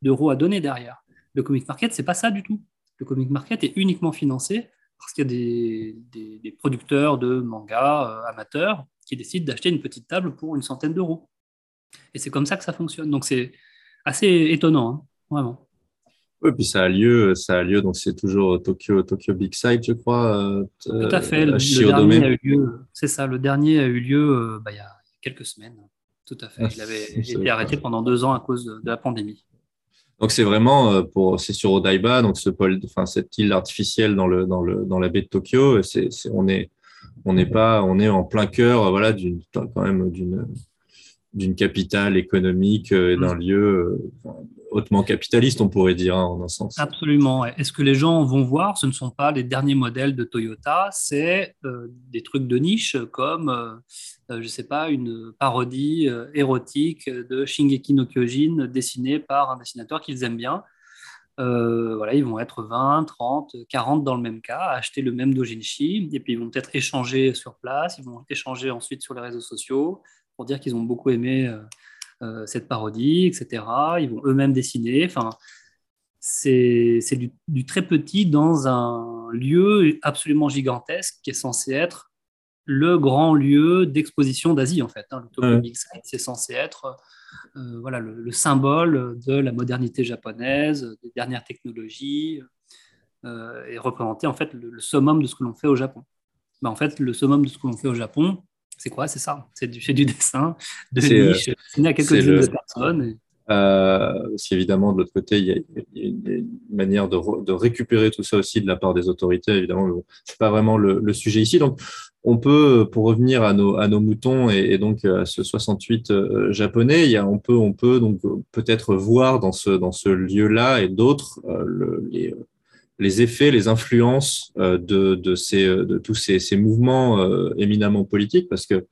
d'euros à donner derrière. Le comic market, c'est pas ça du tout. Le comic market est uniquement financé parce qu'il y a des, producteurs de mangas euh, amateurs qui décident d'acheter une petite table pour une centaine d'euros. Et c'est comme ça que ça fonctionne. Donc c'est assez étonnant, hein, vraiment. Oui, puis ça a lieu, ça a lieu, donc c'est toujours Tokyo, Tokyo Big Side, je crois. Euh, Tout à fait. Le, dernier a eu lieu, c'est ça. Le dernier a eu lieu euh, bah, il y a quelques semaines. Tout à fait. Il avait été arrêté pendant deux ans à cause de, la pandémie. Donc c'est vraiment euh, pour c'est sur Odaiba, donc ce enfin cette île artificielle dans le dans le dans la baie de Tokyo. C'est on est on n'est pas on est en plein cœur voilà d'une quand même d'une d'une capitale économique et d'un mm. lieu hautement capitaliste, on pourrait dire, hein, en un sens. Absolument. Est-ce que les gens vont voir Ce ne sont pas les derniers modèles de Toyota, c'est euh, des trucs de niche comme, euh, euh, je ne sais pas, une parodie érotique de Shingeki no Kyojin dessinée par un dessinateur qu'ils aiment bien. voilà, ils vont être 20, 30, 40 dans le même cas, acheter le même dojinshi, et puis ils vont peut-être échanger sur place, ils vont échanger ensuite sur les réseaux sociaux pour dire qu'ils ont beaucoup aimé euh, cette parodie, etc. Ils vont eux-mêmes dessiner. Enfin, c'est du, très petit dans un lieu absolument gigantesque qui est censé être le grand lieu d'exposition d'Asie, en fait. Hein. Le Tokyo Big Sight, c'est censé être euh, voilà, le, symbole de la modernité japonaise, des dernières technologies, euh, et représenter en fait le, summum de ce que l'on fait au Japon. Ben, en fait, le summum de ce que l'on fait au Japon, c'est quoi? C'est ça. C'est du, du, dessin de niche, destiné à quelques-unes de personnes. Euh, parce qu'évidemment, de l'autre côté, il y, a, une manière de, récupérer tout ça aussi de la part des autorités. Évidemment, c'est pas vraiment le, sujet ici. Donc, on peut, pour revenir à nos, à nos moutons et, donc à ce 68 euh, japonais, il y a, on peut, on peut donc peut-être voir dans ce, dans ce lieu-là et d'autres euh, les, les, effets, les influences de, de, tous ces, mouvements éminemment politiques, parce que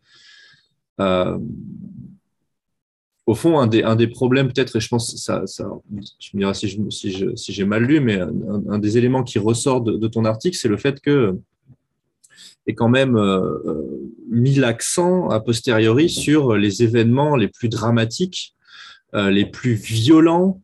au fond, un des, problèmes, peut-être, et je pense, ça, je me dirai si, j'ai mal lu, mais un, des éléments qui ressort de, ton article, c'est le fait que est quand même euh, euh, mis l'accent a posteriori sur les événements les plus dramatiques, euh, les plus violents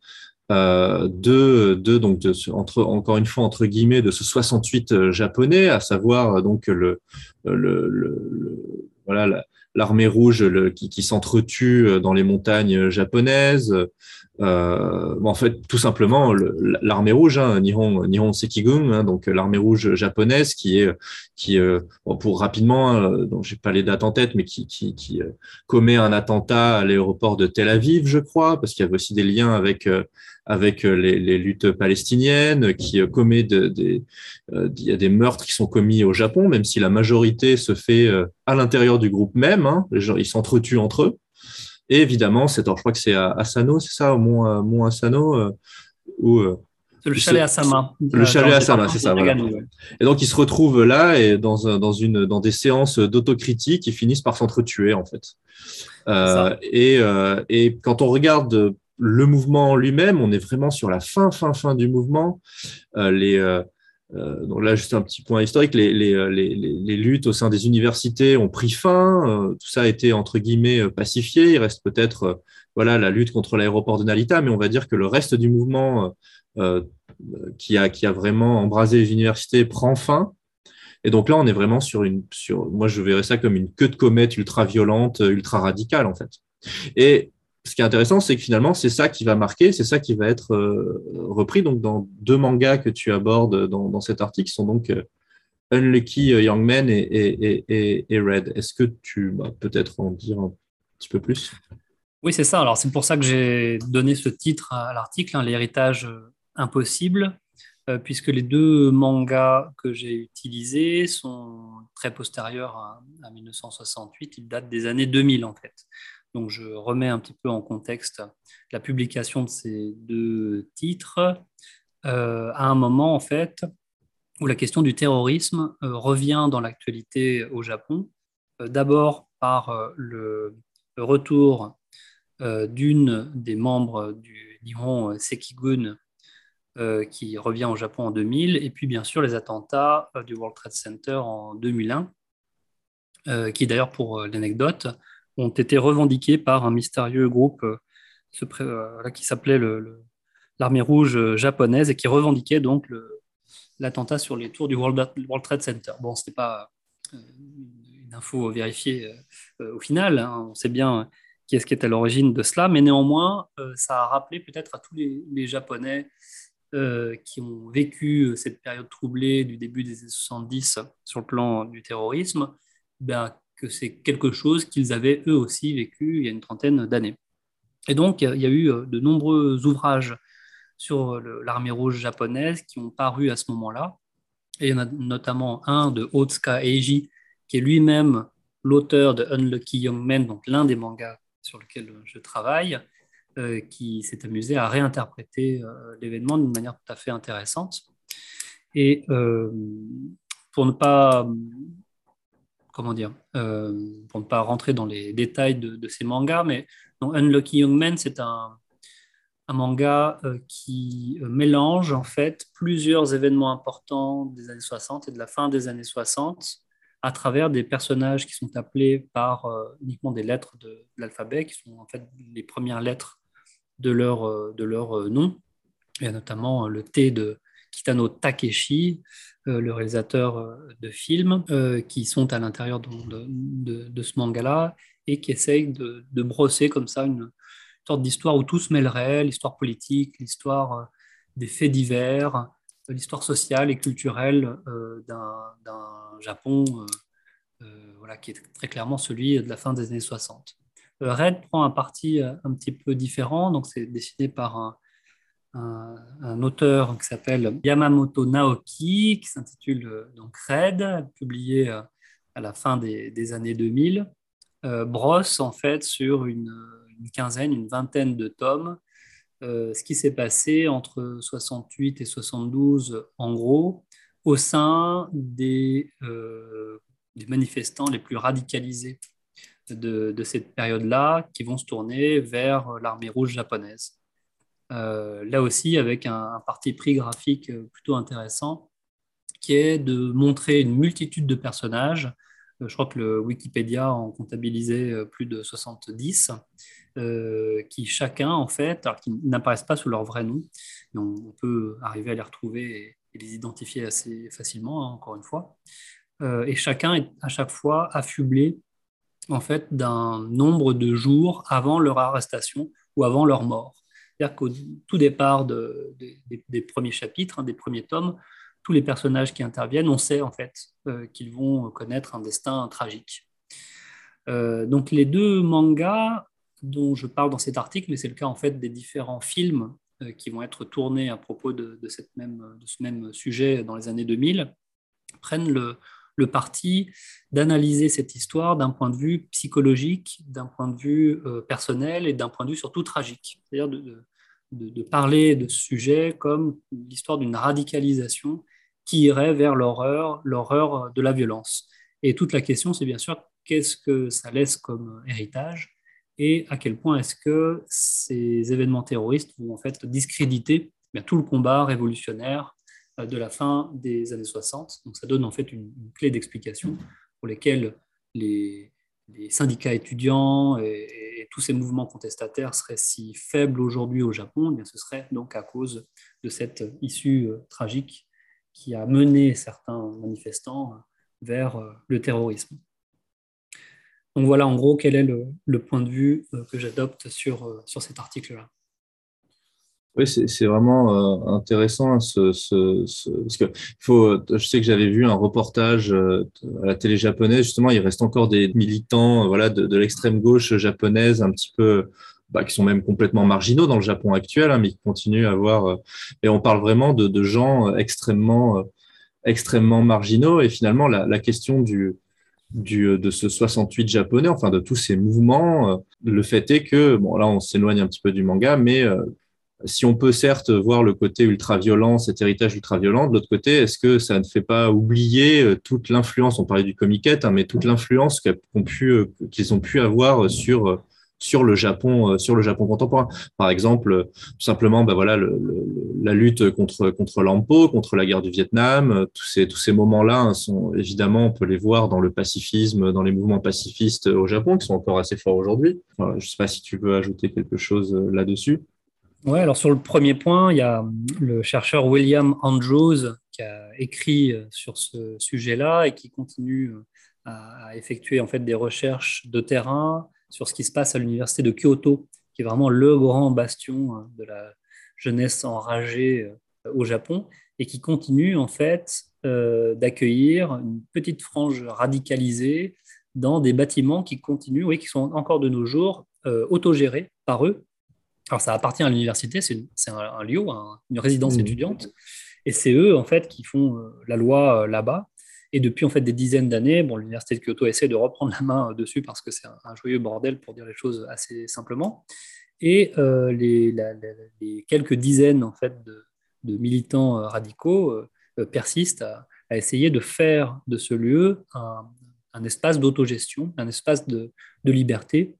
de, de, donc de, entre, encore une fois entre guillemets de ce 68 japonais, à savoir donc le, le, le voilà la, l'armée rouge qui, qui s'entretue euh, dans les montagnes japonaises. Euh, en fait, tout simplement, l'armée rouge, hein, Nihon, Nihon Sekigun, hein, donc l'armée rouge japonaise, qui est, qui, euh, pour rapidement, euh, donc j'ai pas les dates en tête, mais qui, qui, qui euh, commet un attentat à l'aéroport de Tel Aviv, je crois, parce qu'il y avait aussi des liens avec avec euh, les, les, luttes palestiniennes, qui euh, commet des, euh, il y a des meurtres qui sont commis au Japon, même si la majorité se fait à l'intérieur du groupe même. Hein, les gens, ils s'entretuent entre eux. Et évidemment, c'est, je crois que c'est à Asano, c'est ça, au mont, mont Asano, où le chalet Asama. Le chalet Asama, c'est ça. Voilà. Et donc, ils se retrouvent là et dans, dans, une, dans des séances d'autocritique qui finissent par s'entretuer, en fait. Euh, et, euh, et quand on regarde le mouvement lui-même, on est vraiment sur la fin, fin, fin du mouvement. Euh, les, euh, euh, donc là, juste un petit point historique, les, les, luttes au sein des universités ont pris fin, tout ça a été entre guillemets pacifié. Il reste peut-être voilà la lutte contre l'aéroport de Nalita, mais on va dire que le reste du mouvement qui, a, qui a vraiment embrasé les universités prend fin. Et donc là, on est vraiment sur une, sur, moi je verrais ça comme une queue de comète ultra violente, ultra radicale en fait. Et ce qui est intéressant, c'est que finalement, c'est ça qui va marquer, c'est ça qui va être euh, repris donc dans deux mangas que tu abordes dans, cet article, qui sont donc euh, Unlucky Young Men et, Red. Est-ce que tu vas peut-être en dire un petit peu plus? Oui, c'est ça. Alors, c'est pour ça que j'ai donné ce titre à l'article, hein, L'héritage impossible, euh, puisque les deux mangas que j'ai utilisés sont très postérieurs à 1968. Ils datent des années 2000, en fait. Donc, je remets un petit peu en contexte la publication de ces deux titres euh, à un moment, en fait, où la question du terrorisme euh, revient dans l'actualité au Japon. Euh, d'abord par le, retour d'une des membres du Nihon Sekigun qui revient au Japon en 2000, et puis bien sûr les attentats du World Trade Center en 2001, qui d'ailleurs, pour l'anecdote, ont été revendiqués par un mystérieux groupe euh, euh, qui s'appelait l'Armée rouge euh, japonaise et qui revendiquait donc l'attentat sur les tours du World, Trade Center. Bon, ce n'est pas une info vérifiée au final, hein. on sait bien qui est-ce qui est à l'origine de cela, mais néanmoins, ça a rappelé peut-être à tous les, Japonais qui ont vécu cette période troublée du début des années 70 sur le plan du terrorisme, ben, que c'est quelque chose qu'ils avaient eux aussi vécu il y a une trentaine d'années. Et donc, il y a eu euh, de nombreux ouvrages sur l'armée rouge japonaise qui ont paru à ce moment-là. Et il y en a notamment un de Otsuka Eiji, qui est lui-même l'auteur de Unlucky Young Men, donc l'un des mangas sur lequel je travaille, euh, qui s'est amusé à réinterpréter euh, l'événement d'une manière tout à fait intéressante. Et pour ne pas comment dire, euh, pour ne pas rentrer dans les détails de, ces mangas, mais Unlucky Young Men, c'est un, manga euh, qui euh, mélange en fait plusieurs événements importants des années 60 et de la fin des années 60 à travers des personnages qui sont appelés par uniquement des lettres de, l'alphabet, qui sont en fait les premières lettres de leur, de leur nom. Il y a notamment le T de Kitano Takeshi, le réalisateur de films, qui sont à l'intérieur de, ce manga-là et qui essayent de, brosser comme ça une sorte d'histoire où tout se mêlerait, l'histoire politique, l'histoire des faits divers, l'histoire sociale et culturelle d'un Japon voilà, qui est très clairement celui de la fin des années 60. Red prend un parti un petit peu différent, donc c'est dessiné par un, un, auteur qui s'appelle Yamamoto Naoki, qui s'intitule euh, donc Red, publié euh, à la fin des, années 2000, euh, brosse en fait sur une, quinzaine, une vingtaine de tomes, ce qui s'est passé entre 68 et 72 en gros, au sein des, manifestants les plus radicalisés de cette période-là, qui vont se tourner vers l'armée rouge japonaise. Euh, là aussi avec un, parti pris graphique euh, plutôt intéressant, qui est de montrer une multitude de personnages. Euh, je crois que le Wikipédia en comptabilisait plus de 70, qui chacun, en fait, alors n'apparaissent pas sous leur vrai nom, on, peut arriver à les retrouver et, les identifier assez facilement, hein, encore une fois. et chacun est à chaque fois affublé en fait d'un nombre de jours avant leur arrestation ou avant leur mort. C'est-à-dire qu'au tout départ des, premiers chapitres, hein, des premiers tomes, tous les personnages qui interviennent, on sait en fait euh, qu'ils vont connaître un destin tragique. Euh, donc les deux mangas dont je parle dans cet article, mais c'est le cas en fait des différents films euh, qui vont être tournés à propos de, cette même, de ce même sujet dans les années 2000, prennent le, le parti d'analyser cette histoire d'un point de vue psychologique, d'un point de vue personnel et d'un point de vue surtout tragique. C'est-à-dire de, parler de ce sujet comme l'histoire d'une radicalisation qui irait vers l'horreur, l'horreur de la violence. Et toute la question, c'est bien sûr qu'est-ce que ça laisse comme héritage et à quel point est-ce que ces événements terroristes vont en fait discréditer bien, tout le combat révolutionnaire euh, de la fin des années 60. Donc ça donne en fait une, clé d'explication pour lesquelles les, syndicats étudiants et, tous ces mouvements contestataires seraient si faibles aujourd'hui au Japon. Eh bien, ce serait donc à cause de cette issue euh, tragique qui a mené certains manifestants euh, vers le terrorisme. Donc voilà en gros quel est le, point de vue que j'adopte sur, sur cet article-là. Oui, c'est vraiment euh, intéressant. Ce, ce, ce, parce que faut, je sais que j'avais vu un reportage euh, à la télé japonaise. Justement, il reste encore des militants, euh, voilà, de, de l'extrême gauche japonaise, un petit peu, bah, qui sont même complètement marginaux dans le Japon actuel, hein, mais qui continuent à avoir. et on parle vraiment de, de gens extrêmement, extrêmement marginaux. Et finalement, la, la question du du, de ce 68 japonais, enfin de tous ces mouvements. Le fait est que, bon là on s'éloigne un petit peu du manga, mais si on peut certes voir le côté ultra-violent, cet héritage ultra-violent, de l'autre côté, est-ce que ça ne fait pas oublier euh, toute l'influence, on parlait du comiquette, hein, mais toute l'influence euh, qu'ils ont pu avoir sur euh, sur le Japon, sur le Japon contemporain? Par exemple, tout simplement, bah voilà, la lutte contre contre l'Ampo, contre la guerre du Vietnam, tous ces tous ces moments-là hein, évidemment, on peut les voir dans le pacifisme, dans les mouvements pacifistes au Japon, qui sont encore assez forts aujourd'hui. je ne sais pas si tu veux ajouter quelque chose là-dessus. Oui, alors sur le premier point, il y a le chercheur William Andrews qui a écrit euh, sur ce sujet-là et qui continue euh, à effectuer en fait des recherches de terrain sur ce qui se passe à l'université de Kyoto, qui est vraiment le grand bastion euh, de la jeunesse enragée au Japon et qui continue en fait d'accueillir une petite frange radicalisée dans des bâtiments qui continuent, oui, qui sont encore de nos jours autogérés par eux alors, ça appartient à l'université, c'est un, lieu, une résidence mmh. étudiante, et c'est eux, en fait, qui font euh, la loi euh, là-bas. Et depuis, en fait, des dizaines d'années, bon, l'université de Kyoto essaie de reprendre la main euh, dessus parce que c'est un, joyeux bordel, pour dire les choses assez simplement. Et les, quelques dizaines, en fait, de, militants radicaux persistent à, essayer de faire de ce lieu un, espace d'autogestion, un espace de, liberté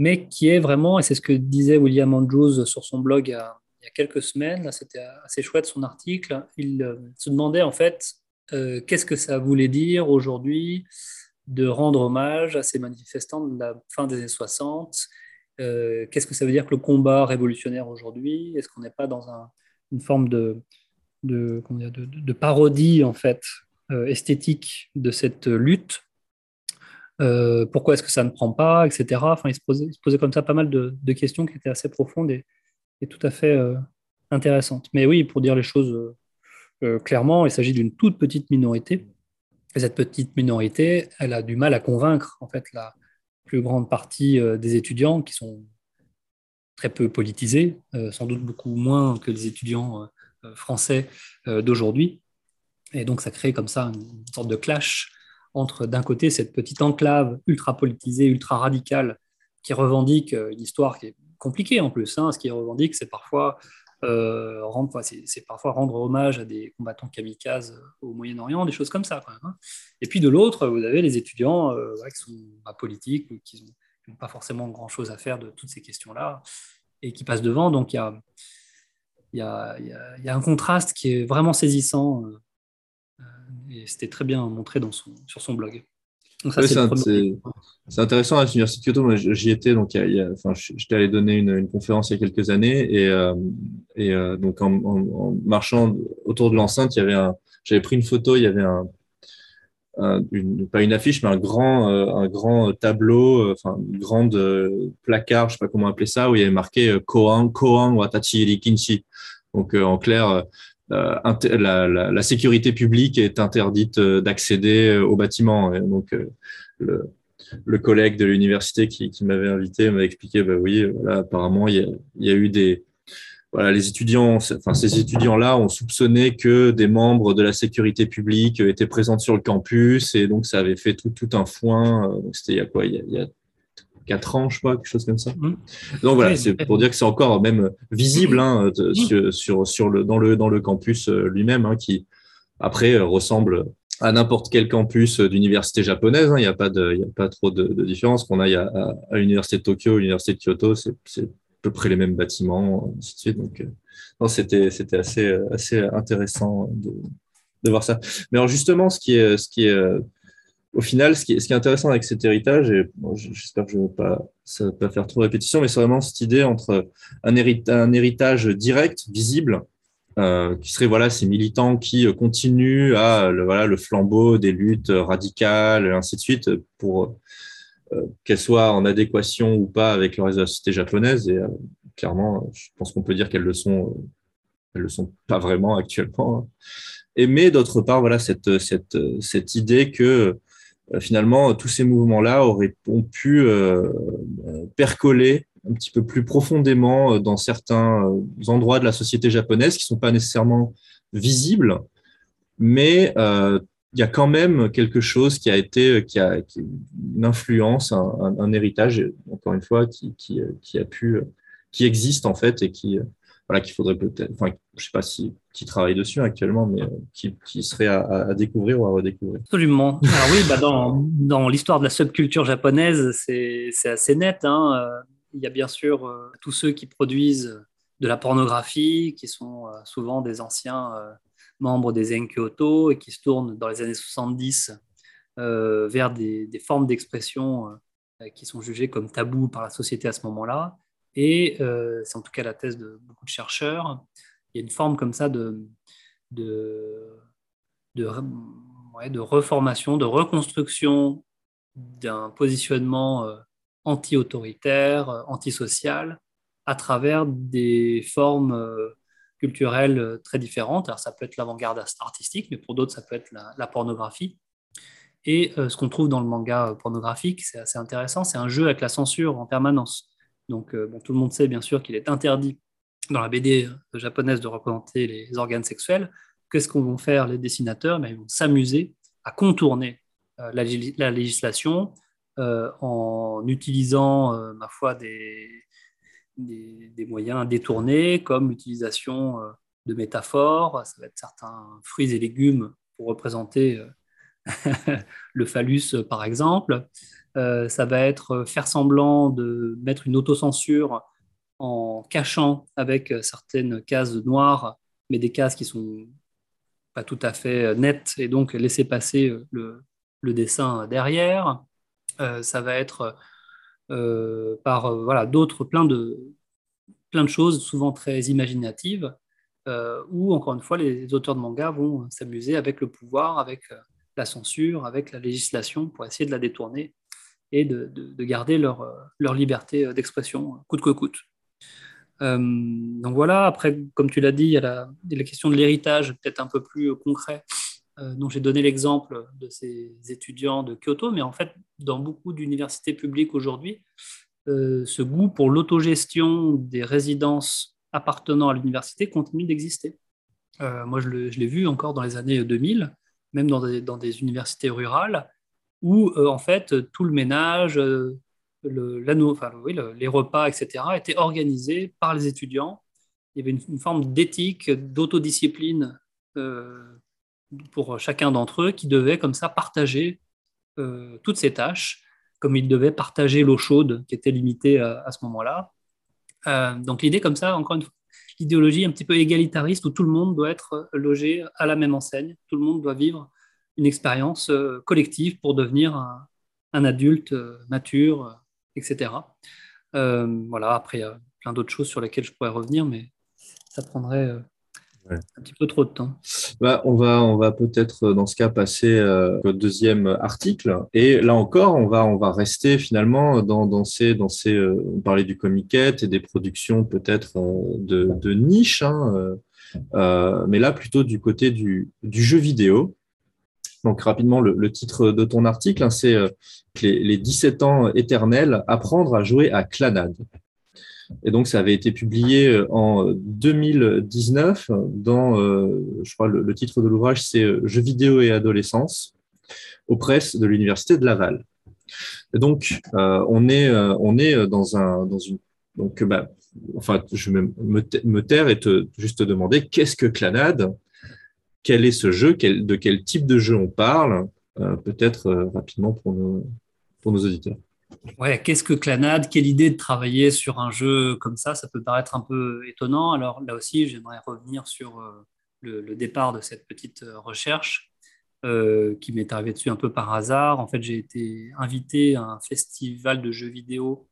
mais qui est vraiment, et c'est ce que disait William Andrews sur son blog il y a, quelques semaines, c'était assez chouette son article, il euh, se demandait en fait euh, qu'est-ce que ça voulait dire aujourd'hui de rendre hommage à ces manifestants de la fin des années 60, euh, qu'est-ce que ça veut dire que le combat révolutionnaire aujourd'hui, est-ce qu'on n'est pas dans un, une forme de, parodie en fait esthétique de cette lutte? Pourquoi est-ce que ça ne prend pas, etc. Enfin, il se posait, comme ça pas mal de, questions qui étaient assez profondes et, tout à fait intéressantes. Mais oui, pour dire les choses clairement, il s'agit d'une toute petite minorité. Et cette petite minorité, elle a du mal à convaincre en fait la plus grande partie des étudiants qui sont très peu politisés, euh, sans doute beaucoup moins que les étudiants euh, français euh, d'aujourd'hui. Et donc, ça crée comme ça une sorte de clash entre, d'un côté, cette petite enclave ultra politisée, ultra radicale, qui revendique une histoire qui est compliquée en plus. Hein, ce qui revendique, c'est parfois, rendre, c'est, parfois rendre hommage à des combattants kamikazes au Moyen-Orient, des choses comme ça. Hein. Et puis de l'autre, vous avez les étudiants qui sont pas politiques ou qui ont pas forcément grand-chose à faire de toutes ces questions-là et qui passent devant. Donc il y a, y, a, y a, un contraste qui est vraiment saisissant euh, et c'était très bien montré dans son, sur son blog. c'est intéressant à l'Université de Kyoto. J'y étais, donc il y a, enfin, j'étais allé donner une, une, conférence il y a quelques années et, euh, et euh, donc en, en, marchant autour de l'enceinte, il y avait un, j'avais pris une photo, il y avait un, une, pas une affiche, mais un grand, euh, un grand tableau, euh, enfin, une grande euh, placard, je sais pas comment appeler ça, où il y avait marqué Koan, Koan Watachi Rikinshi. Donc, en clair, la, la, sécurité publique est interdite d'accéder au bâtiment. Donc, le, collègue de l'université qui, m'avait invité m'a expliqué, bah oui, voilà, apparemment, il y a, eu des, voilà, les étudiants, enfin ces étudiants-là ont soupçonné que des membres de la sécurité publique étaient présents sur le campus et donc ça avait fait tout, un foin. Euh, c'était il y a quoi il y a, quatre ans, je sais pas, quelque chose comme ça. Mmh. Donc voilà, c'est pour dire que c'est encore même visible hein, mmh. sur, sur, le, dans, le, dans le campus euh, lui-même, hein, qui après euh, ressemble à n'importe quel campus d'université japonaise. Hein. Il n'y a, pas de, il y a pas trop de, de différence qu'on aille à, à, à l'université de Tokyo, l'université de Kyoto. C'est peu près les mêmes bâtiments, ainsi de suite. Donc, euh, c'était, c'était assez, euh, assez intéressant de, de, voir ça. Mais alors, justement, ce qui est, ce qui est euh, au final, ce qui, est, intéressant avec cet héritage, et j'espère que je ne vais pas, ça va pas faire trop répétition, mais c'est vraiment cette idée entre un, un héritage direct, visible, euh, qui serait voilà ces militants qui continuent à le, voilà le flambeau des luttes radicales, et ainsi de suite, pour euh, qu'elles soient en adéquation ou pas avec le reste de la société japonaise. Et euh, clairement, je pense qu'on peut dire qu'elles le sont, euh, elles le sont pas vraiment actuellement. Et mais d'autre part, voilà cette cette cette idée que finalement tous ces mouvements-là auraient ont pu percoler un petit peu plus profondément dans certains endroits de la société japonaise qui sont pas nécessairement visibles, mais il y a quand même quelque chose qui a été, qui a, une influence, un, héritage, encore une fois, qui, qui, qui, a pu, qui existe en fait et qui, voilà, qu'il faudrait peut-être, enfin, je sais pas si qui travaille dessus actuellement, mais qui, qui serait à, découvrir ou à redécouvrir. Absolument. Alors oui, bah dans, dans l'histoire de la subculture japonaise, c'est assez net. Hein. Il y a bien sûr euh, tous ceux qui produisent de la pornographie, qui sont euh, souvent des anciens euh, membres des Zen Kyoto et qui se tournent dans les années 70 euh, vers des, formes d'expression euh, qui sont jugées comme tabous par la société à ce moment-là. Et euh, c'est en tout cas la thèse de beaucoup de chercheurs. Il y a une forme comme ça de, de, de, de reformation, de reconstruction d'un positionnement anti-autoritaire, antisocial, à travers des formes culturelles euh, très différentes. Alors, ça peut être l'avant-garde artistique, mais pour d'autres, ça peut être la, pornographie. Et euh, ce qu'on trouve dans le manga euh, pornographique, c'est assez intéressant, c'est un jeu avec la censure en permanence. Donc, bon, tout le monde sait bien sûr qu'il est interdit dans la BD japonaise de représenter les organes sexuels. Qu'est-ce qu'on vont faire les dessinateurs? Mais Ils vont s'amuser à contourner la, législation en utilisant, ma foi, des, des, moyens détournés, comme l'utilisation euh, de métaphores, ça va être certains fruits et légumes pour représenter euh, le phallus, par exemple. Euh, ça va être faire semblant de mettre une autocensure en cachant avec certaines cases noires, mais des cases qui sont pas tout à fait nettes, et donc laisser passer le, dessin derrière. ça va être euh, par euh, voilà, d'autres, plein de, plein de choses, souvent très imaginatives, où, encore une fois, les auteurs de manga vont s'amuser avec le pouvoir, avec la censure, avec la législation pour essayer de la détourner et de, garder leur, leur liberté d'expression coûte que coûte. donc voilà, après, comme tu l'as dit, il y a la, question de l'héritage, peut-être un peu plus concret, euh, dont j'ai donné l'exemple de ces étudiants de Kyoto, mais en fait, dans beaucoup d'universités publiques aujourd'hui, euh, ce goût pour l'autogestion des résidences appartenant à l'université continue d'exister. Euh, moi, je l'ai vu encore dans les années 2000, même dans des universités rurales, où en fait tout le ménage, oui, les repas, etc., étaient organisés par les étudiants. Il y avait une, forme d'éthique, d'autodiscipline pour chacun d'entre eux qui devait comme ça partager euh, toutes ces tâches, comme ils devaient partager l'eau chaude qui était limitée à, ce moment-là. Euh, donc l'idée comme ça, encore une fois, l'idéologie un petit peu égalitariste où tout le monde doit être logé à la même enseigne, tout le monde doit vivre une expérience euh, collective pour devenir un, un adulte mature, etc. voilà, après, il y a plein d'autres choses sur lesquelles je pourrais revenir, mais ça prendrait un petit peu trop de temps. Bah, on va, on va peut-être euh, dans ce cas passer euh, au deuxième article. Et là encore, on va, on va rester finalement dans, dans ces, dans ces euh, on parlait du comiquette et des productions peut-être de, de, niche, hein, mais là plutôt du côté du, du jeu vidéo. Donc rapidement, le, titre de ton article, hein, c'est les, les 17 ans éternels, apprendre à jouer à Clanade. Et donc, ça avait été publié euh, en 2019 dans, euh, je crois, le, titre de l'ouvrage, c'est euh, Jeux vidéo et adolescence aux presses de l'Université de Laval. Donc, on, est, on est dans, un, dans une. Donc, bah, enfin, je vais me, taire et te, juste te demander qu'est-ce que Clanade Quel est ce jeu De quel type de jeu on parle Peut-être rapidement pour nos, pour nos auditeurs. Ouais, qu'est-ce que Clanade Quelle idée de travailler sur un jeu comme ça Ça peut paraître un peu étonnant. Alors là aussi, j'aimerais revenir sur euh, le, départ de cette petite euh, recherche euh, qui m'est arrivée dessus un peu par hasard. En fait, j'ai été invité à un festival de jeux vidéo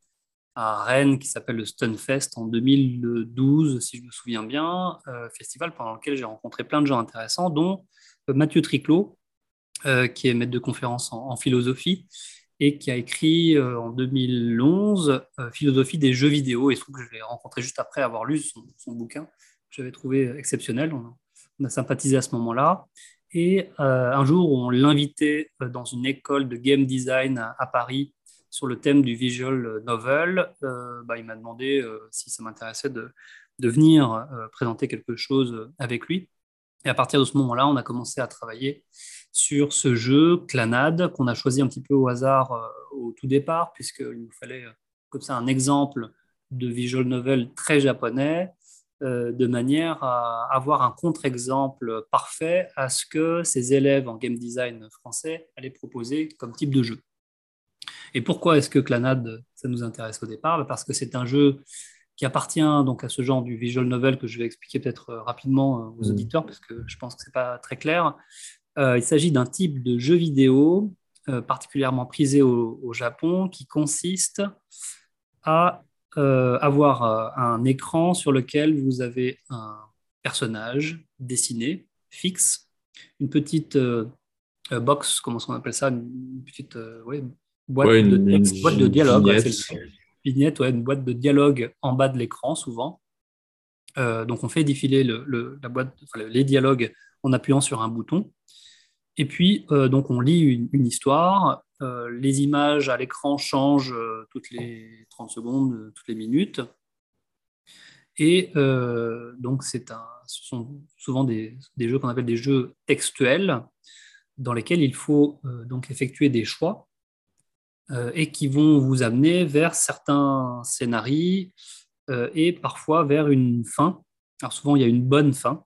à Rennes qui s'appelle le Stunfest en 2012, si je me souviens bien. festival pendant lequel j'ai rencontré plein de gens intéressants, dont Mathieu Triclot, qui est maître de conférence en philosophie et qui a écrit euh, en 2011 euh, Philosophie des jeux vidéo. Et je trouve que je l'ai rencontré juste après avoir lu son, bouquin, que j'avais trouvé exceptionnel. On a, sympathisé à ce moment-là. Et euh, un jour, on l'invitait dans une école de game design à, Paris sur le thème du visual novel. bah, il m'a demandé si ça m'intéressait de, venir présenter quelque chose avec lui. Et à partir de ce moment-là, on a commencé à travailler sur ce jeu, Clanade, qu'on a choisi un petit peu au hasard euh, au tout départ, puisqu'il nous fallait euh, comme ça un exemple de visual novel très japonais, euh, de manière à avoir un contre-exemple parfait à ce que ces élèves en game design français allaient proposer comme type de jeu. Et pourquoi est-ce que Clanade, ça nous intéresse au départ? Parce que c'est un jeu qui appartient donc à ce genre du visual novel que je vais expliquer peut-être rapidement aux mmh. auditeurs, parce que je pense que ce n'est pas très clair. Euh, il s'agit d'un type de jeu vidéo euh, particulièrement prisé au, Japon qui consiste à euh, avoir un écran sur lequel vous avez un personnage dessiné, fixe, une petite box, comment on appelle ça, une petite boîte, de dialogue. Vignette. une boîte de dialogue en bas de l'écran souvent. donc on fait défiler la boîte, les dialogues en appuyant sur un bouton. Et puis, euh, donc, on lit une, histoire. Euh, les images à l'écran changent euh, toutes les 30 secondes, toutes les minutes. Et donc, c'est un, ce sont souvent des, jeux qu'on appelle des jeux textuels, dans lesquels il faut donc effectuer des choix et qui vont vous amener vers certains scénarios et parfois vers une fin. Alors souvent, il y a une bonne fin,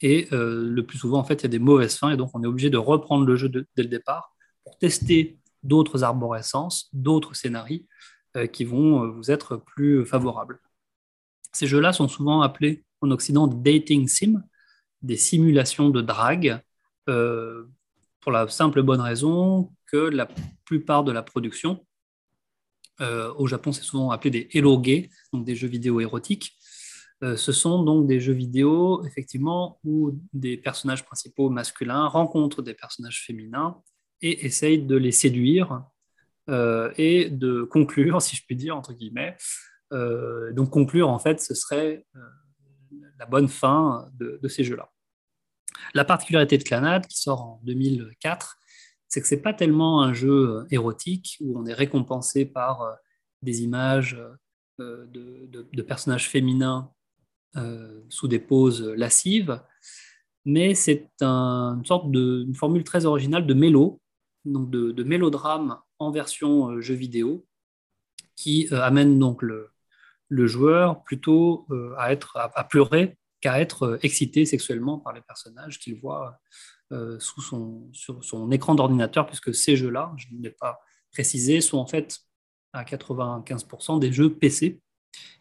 et euh, le plus souvent, en fait, il y a des mauvaises fins. Et donc, on est obligé de reprendre le jeu dès le départ pour tester d'autres arborescences, d'autres scénarios euh, qui vont euh, vous être plus favorables. Ces jeux-là sont souvent appelés en Occident dating sim, des simulations de drague, pour la simple bonne raison que la plupart de la production, au Japon, c'est souvent appelé des eroge, donc des jeux vidéo érotiques, ce sont donc des jeux vidéo, effectivement, où des personnages principaux masculins rencontrent des personnages féminins et essayent de les séduire et de conclure, si je puis dire, entre guillemets. donc conclure, en fait, ce serait la bonne fin de, de ces jeux-là. La particularité de Clanad, qui sort en 2004, c'est que ce n'est pas tellement un jeu euh, érotique où on est récompensé par euh, des images euh, de, personnages féminins sous des poses lascives, mais c'est une sorte de formule très originale de, mélodrame en version jeu vidéo, qui amène donc le, joueur plutôt à, être, à pleurer qu'à être excité sexuellement par les personnages qu'il voit euh, sous son, sur son écran d'ordinateur, puisque ces jeux-là, je ne l'ai pas précisé, sont en fait à 95% des jeux PC.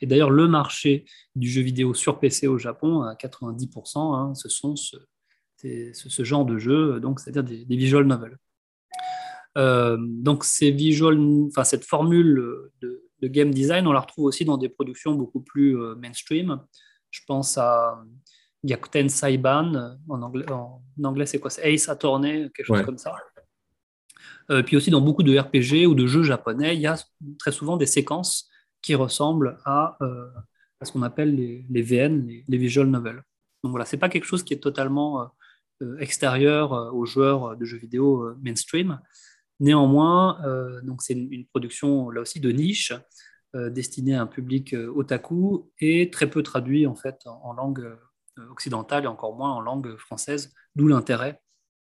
Et d'ailleurs, le marché du jeu vidéo sur PC au Japon, à 90%, hein, ce sont ce, genre de jeux, c'est-à-dire des, visual novels. Euh, donc cette formule de, game design, on la retrouve aussi dans des productions beaucoup plus euh, mainstream. Je pense à Yakuten Saiban, en anglais, en anglais c'est quoi? C'est Ace Attorney, quelque chose comme ça. Euh, puis aussi dans beaucoup de RPG ou de jeux japonais, il y a très souvent des séquences qui ressemblent à, euh, ce qu'on appelle les, VN, les, visual novels. Donc voilà, c'est pas quelque chose qui est totalement euh, extérieur aux joueurs de jeux vidéo mainstream. Néanmoins, donc c'est une, production là aussi de niche destinée à un public otaku et très peu traduit en fait en langue euh, occidentale et encore moins en langue française, d'où l'intérêt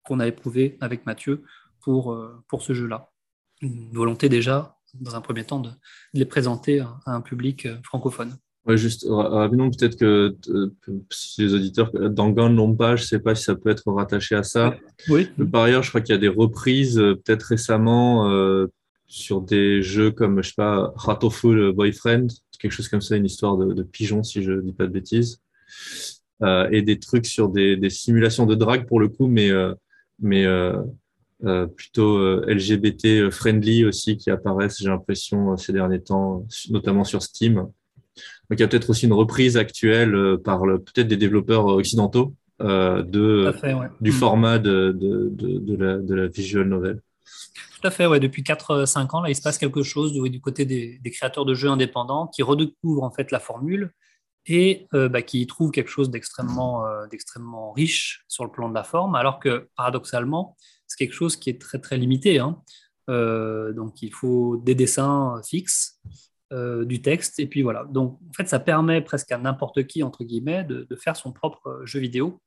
qu'on a éprouvé avec Mathieu pour, euh, pour ce jeu-là. Une volonté déjà, dans un premier temps, de, les présenter à, un public euh, francophone. Ouais, juste rapidement, peut-être que si les auditeurs d'Angan n'ont pas, je ne sais pas si ça peut être rattaché à ça. Oui. Par ailleurs, je crois qu'il y a des reprises, peut-être récemment, sur des jeux comme, je sais pas, Ratoful Boyfriend, quelque chose comme ça, une histoire de, de pigeon, si je ne dis pas de bêtises. Euh, et des trucs sur des, des, simulations de drague pour le coup, mais, euh, mais euh, plutôt LGBT friendly aussi qui apparaissent, j'ai l'impression, ces derniers temps, notamment sur Steam. Donc il y a peut-être aussi une reprise actuelle par peut-être des développeurs occidentaux de, du mm. format de, de, de, la, de la visual novel. Tout à fait, ouais. depuis 4-5 ans, là, il se passe quelque chose du, côté des, créateurs de jeux indépendants qui redécouvrent en fait la formule et euh, bah, qui trouve quelque chose euh, d'extrêmement riche sur le plan de la forme, alors que paradoxalement, c'est quelque chose qui est très très limité. Hein. Euh, donc il faut des dessins fixes, du texte, et puis voilà. Donc en fait, ça permet presque à n'importe qui, entre guillemets, de, faire son propre jeu vidéo.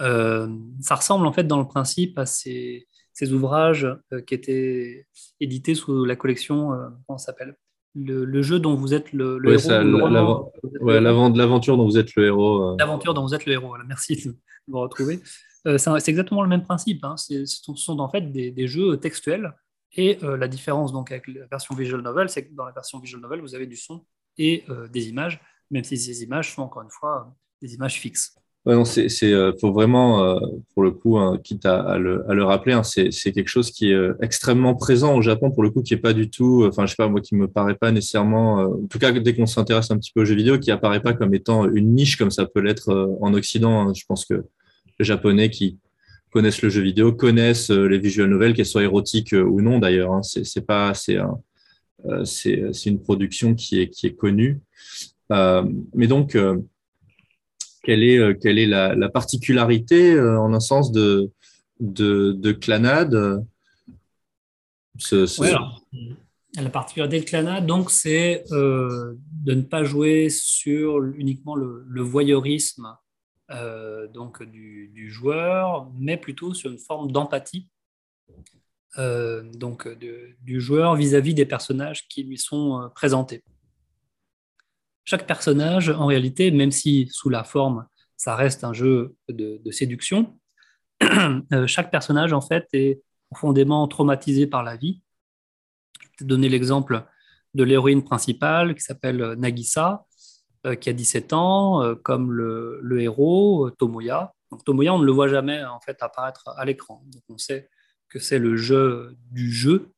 ça ressemble en fait dans le principe à ces, ces ouvrages qui étaient édités sous la collection, comment ça s'appelle? Le, jeu dont vous êtes le, héros. L'aventure dont vous êtes le héros. Euh. L'aventure dont vous êtes le héros. Merci de vous retrouver. Euh, c'est exactement le même principe. Hein. Ce sont en fait des, jeux textuels. Et euh, la différence donc avec la version visual novel, c'est que dans la version visual novel, vous avez du son et des images, même si ces images sont encore une fois des images fixes. Ouais, c'est, c'est, euh, faut vraiment, euh, pour le coup, hein, quitte à, le, à, le, rappeler, hein, c'est, c'est quelque chose qui est euh, extrêmement présent au Japon, pour le coup, qui est pas du tout, enfin, je sais pas, moi, qui me paraît pas nécessairement, en tout cas, dès qu'on s'intéresse un petit peu aux jeux vidéo, qui apparaît pas comme étant une niche comme ça peut l'être en Occident. Hein. Je pense que les Japonais qui connaissent le jeu vidéo connaissent les visual novels, qu'elles soient érotiques ou non, d'ailleurs. Hein. C'est, c'est pas, c'est, c'est, c'est une production qui est, qui est connue. mais donc, quelle est, euh, quelle est la, particularité, euh, en un sens, de, de, de Clanade La particularité de Clanade, donc, c'est euh, de ne pas jouer sur uniquement le, voyeurisme donc du, joueur, mais plutôt sur une forme d'empathie donc du joueur vis-à-vis -vis des personnages qui lui sont présentés chaque personnage, en réalité, même si sous la forme, ça reste un jeu de, séduction, euh, chaque personnage, en fait, est profondément traumatisé par la vie. Je vais te donner l'exemple de l'héroïne principale qui s'appelle Nagisa, euh, qui a 17 ans, euh, comme le, héros Tomoya. Donc, Tomoya, on ne le voit jamais en fait apparaître à l'écran. Donc, on sait que c'est le jeu du jeu,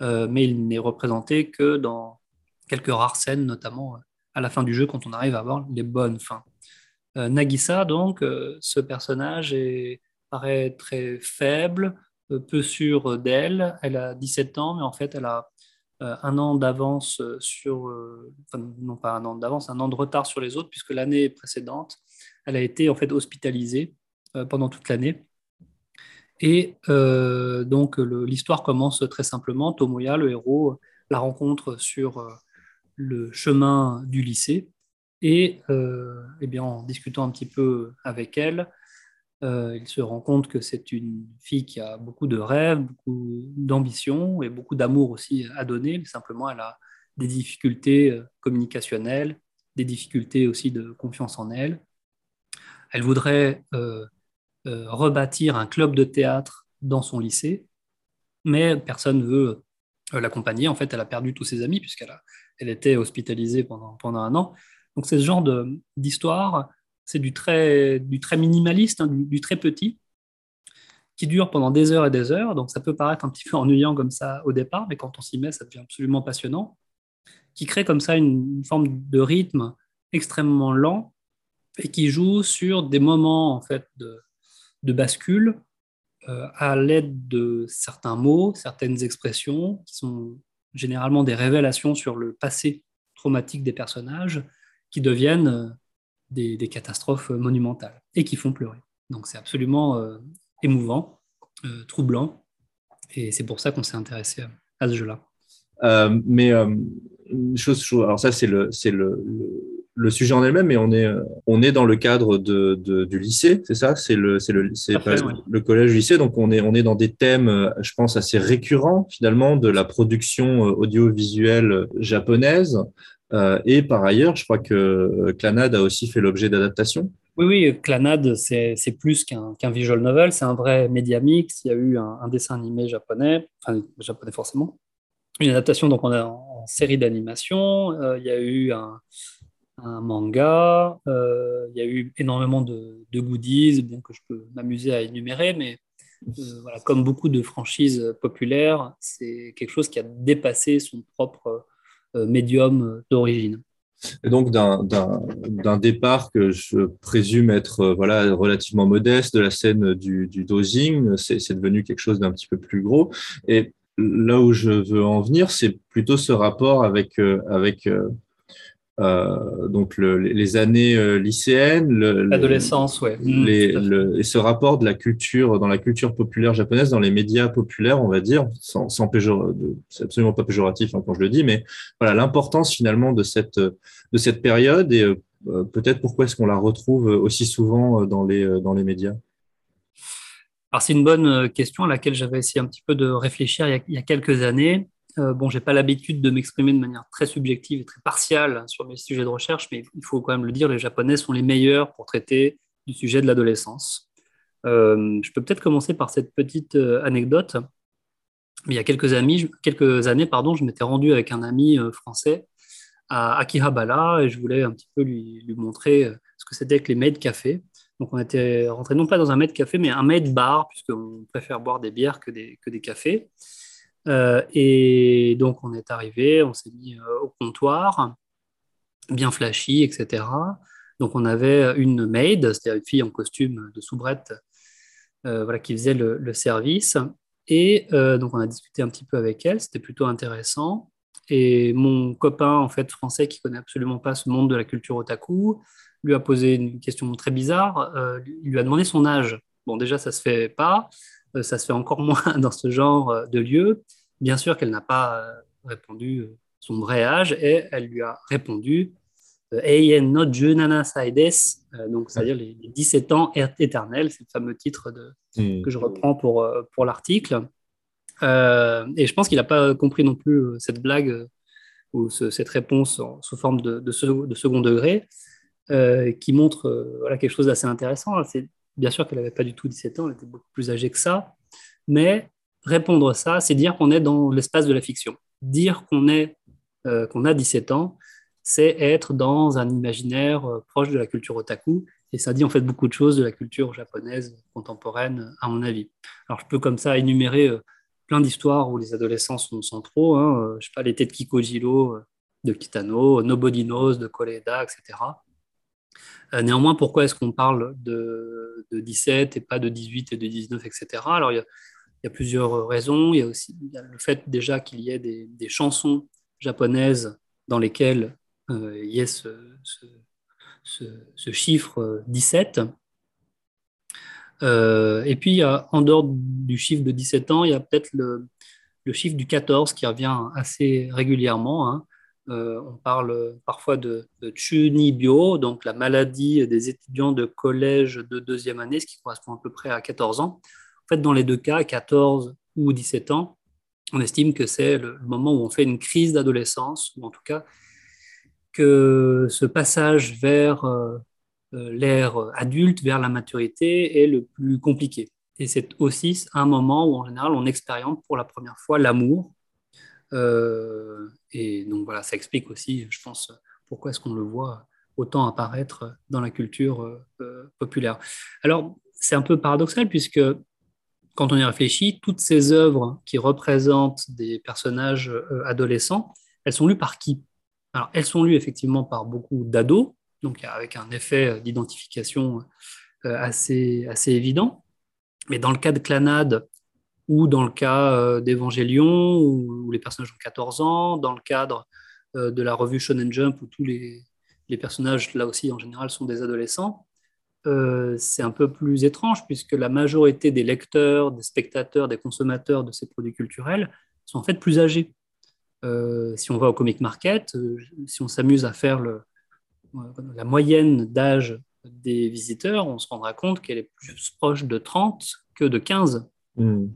mais il n'est représenté que dans quelques rares scènes, notamment à la fin du jeu quand on arrive à avoir les bonnes fins. Nagisa, donc, ce personnage est, paraît très faible, peu sûre d'elle. Elle a 17 ans, mais en fait, elle a un an d'avance sur, enfin, non pas un an d'avance, un an de retard sur les autres, puisque l'année précédente, elle a été en fait hospitalisée pendant toute l'année. Et euh, donc l'histoire commence très simplement. Tomoya, le héros, la rencontre sur euh, le chemin du lycée. Et euh, eh bien, en discutant un petit peu avec elle, il se rend compte que c'est une fille qui a beaucoup de rêves, beaucoup d'ambition et beaucoup d'amour aussi à donner, mais simplement elle a des difficultés communicationnelles, des difficultés aussi de confiance en elle. Elle voudrait euh, rebâtir un club de théâtre dans son lycée, mais personne ne veut euh, l'accompagner. En fait, elle a perdu tous ses amis puisqu'elle elle était hospitalisée pendant, un an. Donc, c'est ce genre d'histoire, c'est du très, du très minimaliste, hein, du, très petit, qui dure pendant des heures et des heures. Donc, ça peut paraître un petit peu ennuyant comme ça au départ, mais quand on s'y met, ça devient absolument passionnant, qui crée comme ça une forme de rythme extrêmement lent et qui joue sur des moments de, de bascule euh, à l'aide de certains mots, certaines expressions qui sont généralement des révélations sur le passé traumatique des personnages qui deviennent euh, des, catastrophes monumentales et qui font pleurer. Donc c'est absolument euh, émouvant, troublant, et c'est pour ça qu'on s'est intéressé à, ce jeu-là. mais chose, alors ça c'est le, c'est le le sujet en elle-même, mais on est, euh, on est dans le cadre de, du lycée, c'est ça? C'est le, c'est le, c'est le collège lycée, donc on est, on est dans des thèmes, euh, je pense, assez récurrents finalement de la production euh, audiovisuelle japonaise. et par ailleurs, je crois que Clanad a aussi fait l'objet d'adaptation. Oui, oui, Clanad, c'est, c'est plus qu'un, qu'un visual novel, c'est un vrai média mix. Il y a eu un, dessin animé japonais, enfin japonais forcément, une adaptation donc on a en, série d'animation. il y a eu un, un manga. Euh, il y a eu énormément de, goodies, que je peux m'amuser à énumérer, mais euh, voilà, comme beaucoup de franchises populaires, c'est quelque chose qui a dépassé son propre euh, médium d'origine. Et donc d'un départ que je présume être voilà relativement modeste de la scène du, du dosing, c'est devenu quelque chose d'un petit peu plus gros. Et là où je veux en venir, c'est plutôt ce rapport avec avec donc les années euh, lycéennes, l'adolescence, ouais. Mmh, et ce rapport de la culture dans la culture populaire japonaise, dans les médias populaires, on va dire, sans, sans c'est absolument pas péjoratif hein, quand je le dis, mais voilà l'importance finalement de cette de cette période et euh, peut-être pourquoi est-ce qu'on la retrouve aussi souvent dans les dans les médias? Alors c'est une bonne question à laquelle j'avais essayé un petit peu de réfléchir il y a quelques années. Euh, bon, j'ai pas l'habitude de m'exprimer de manière très subjective et très partiale sur mes sujets de recherche, mais il faut quand même le dire, les Japonais sont les meilleurs pour traiter du sujet de l'adolescence. Euh, je peux peut-être commencer par cette petite euh, anecdote. Il y a quelques, années, pardon, je m'étais rendu avec un ami français à Akihabara et je voulais un petit peu lui, montrer ce que c'était que les made café. Donc on était rentré non pas dans un made café, mais un made bar, puisqu'on préfère boire des bières que des cafés. Euh, et donc, on est arrivé, on s'est mis euh, au comptoir, bien flashy, etc. Donc, on avait une maid, c'est-à-dire une fille en costume de soubrette, euh, voilà, qui faisait le, service. Et donc, on a discuté un petit peu avec elle, c'était plutôt intéressant. Et mon copain, en fait, français, qui connaît absolument pas ce monde de la culture otaku, lui a posé une question très bizarre. il lui a demandé son âge. Bon, déjà, ça se fait pas. Ça se fait encore moins dans ce genre de lieu. Bien sûr qu'elle n'a pas euh, répondu euh, son vrai âge et elle lui a répondu euh, Eien no junana saides, donc c'est-à-dire les, 17 ans éternels, c'est le fameux titre de, hmm. que je reprends pour, pour l'article. et je pense qu'il n'a pas compris non plus cette blague ou cette réponse sous forme de, de, second degré, qui montre voilà, quelque chose d'assez intéressant. C'est bien sûr qu'elle n'avait pas du tout 17 ans, elle était beaucoup plus âgée que ça, mais répondre ça, c'est dire qu'on est dans l'espace de la fiction. Dire qu'on est euh, qu'on a 17 ans, c'est être dans un imaginaire euh, proche de la culture otaku. Et ça dit en fait beaucoup de choses de la culture japonaise contemporaine, à mon avis. Alors je peux comme ça énumérer euh, plein d'histoires où les adolescents sont centraux. Hein, je sais pas, l'été de Kikojiro de Kitano, Nobody Knows de Koleda, etc. néanmoins, pourquoi est-ce qu'on parle de, 17 et pas de 18 et de 19, etc. Alors, il y, a, plusieurs raisons. Il y a aussi le fait déjà qu'il y ait des, chansons japonaises dans lesquelles il y ait ce, chiffre 17. Euh, et puis, en dehors du chiffre de 17 ans, il y a peut-être le, chiffre du 14 qui revient assez régulièrement. Hein. Euh, on parle parfois de, de, donc la maladie des étudiants de collège de deuxième année, ce qui correspond à peu près à 14 ans. En fait, dans les deux cas, 14 ou 17 ans, on estime que c'est le moment où on fait une crise d'adolescence, ou en tout cas que ce passage vers euh, euh, l'ère adulte vers la maturité est le plus compliqué. Et c'est aussi un moment où, en général, on expérimente pour la première fois l'amour. Euh, et donc voilà, ça explique aussi, je pense, pourquoi est-ce qu'on le voit autant apparaître dans la culture euh, populaire. Alors, c'est un peu paradoxal puisque quand on y réfléchit, toutes ces œuvres qui représentent des personnages adolescents, elles sont lues par qui? Alors, elles sont lues effectivement par beaucoup d'ados, donc avec un effet d'identification euh, assez, assez évident. Mais dans le cas de Clanade, ou dans le cas euh, d'Evangélion, où, les personnages ont 14 ans, dans le cadre euh, de la revue Shonen Jump, où tous les, personnages, là aussi, en général, sont des adolescents, c'est un peu plus étrange, puisque la majorité des lecteurs, des spectateurs, des consommateurs de ces produits culturels sont en fait plus âgés. si on va au comic market, si on s'amuse à faire la moyenne d'âge des visiteurs, on se rendra compte qu'elle est plus proche de 30 que de 15. Hmm.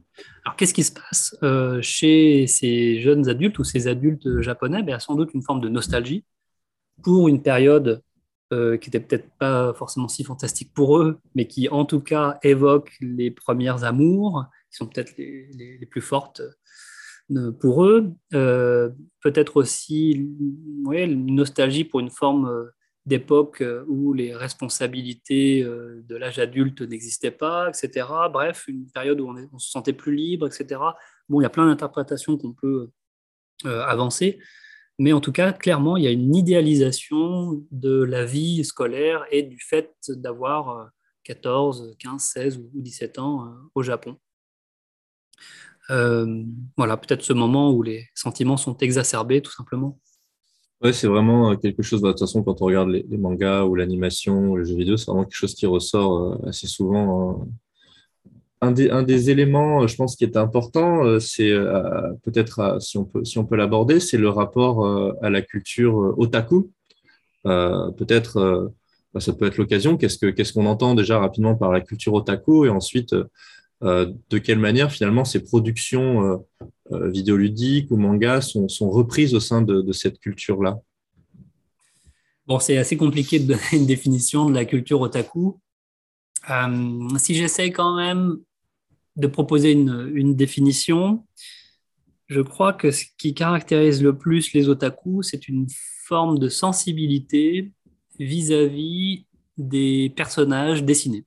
Alors, qu'est-ce qui se passe euh, chez ces jeunes adultes ou ces adultes japonais? Ben, sans doute une forme de nostalgie pour une période euh, qui n'était peut-être pas forcément si fantastique pour eux, mais qui en tout cas évoque les premières amours, qui sont peut-être les, plus fortes euh, pour eux. peut-être aussi une nostalgie pour une forme d'époque euh, où les responsabilités euh, de l'âge adulte n'existaient pas, etc. Bref, une période où on, se sentait plus libre, etc. Bon, il y a plein d'interprétations qu'on peut euh, avancer, mais en tout cas, clairement, il y a une idéalisation de la vie scolaire et du fait d'avoir 14, 15, 16 ou 17 ans au Japon. voilà, peut-être ce moment où les sentiments sont exacerbés, tout simplement. Ouais, c'est vraiment euh, quelque chose, bah, de toute façon, quand on regarde les, mangas ou l'animation les jeux vidéo, c'est vraiment quelque chose qui ressort euh, assez souvent. Hein. Un des, éléments, je pense, qui est important, euh, c'est peut-être, si on peut, si peut l'aborder, c'est le rapport à la culture otaku. peut-être, bah, ça peut être l'occasion. Qu'est-ce que, qu'est-ce qu'on entend déjà rapidement par la culture otaku et ensuite, de quelle manière finalement ces productions euh, vidéoludiques ou mangas sont, sont, reprises au sein de, cette culture-là Bon, c'est assez compliqué de donner une définition de la culture otaku. Euh, si j'essaie quand même de proposer une, une, définition, je crois que ce qui caractérise le plus les otaku, c'est une forme de sensibilité vis-à-vis des personnages dessinés.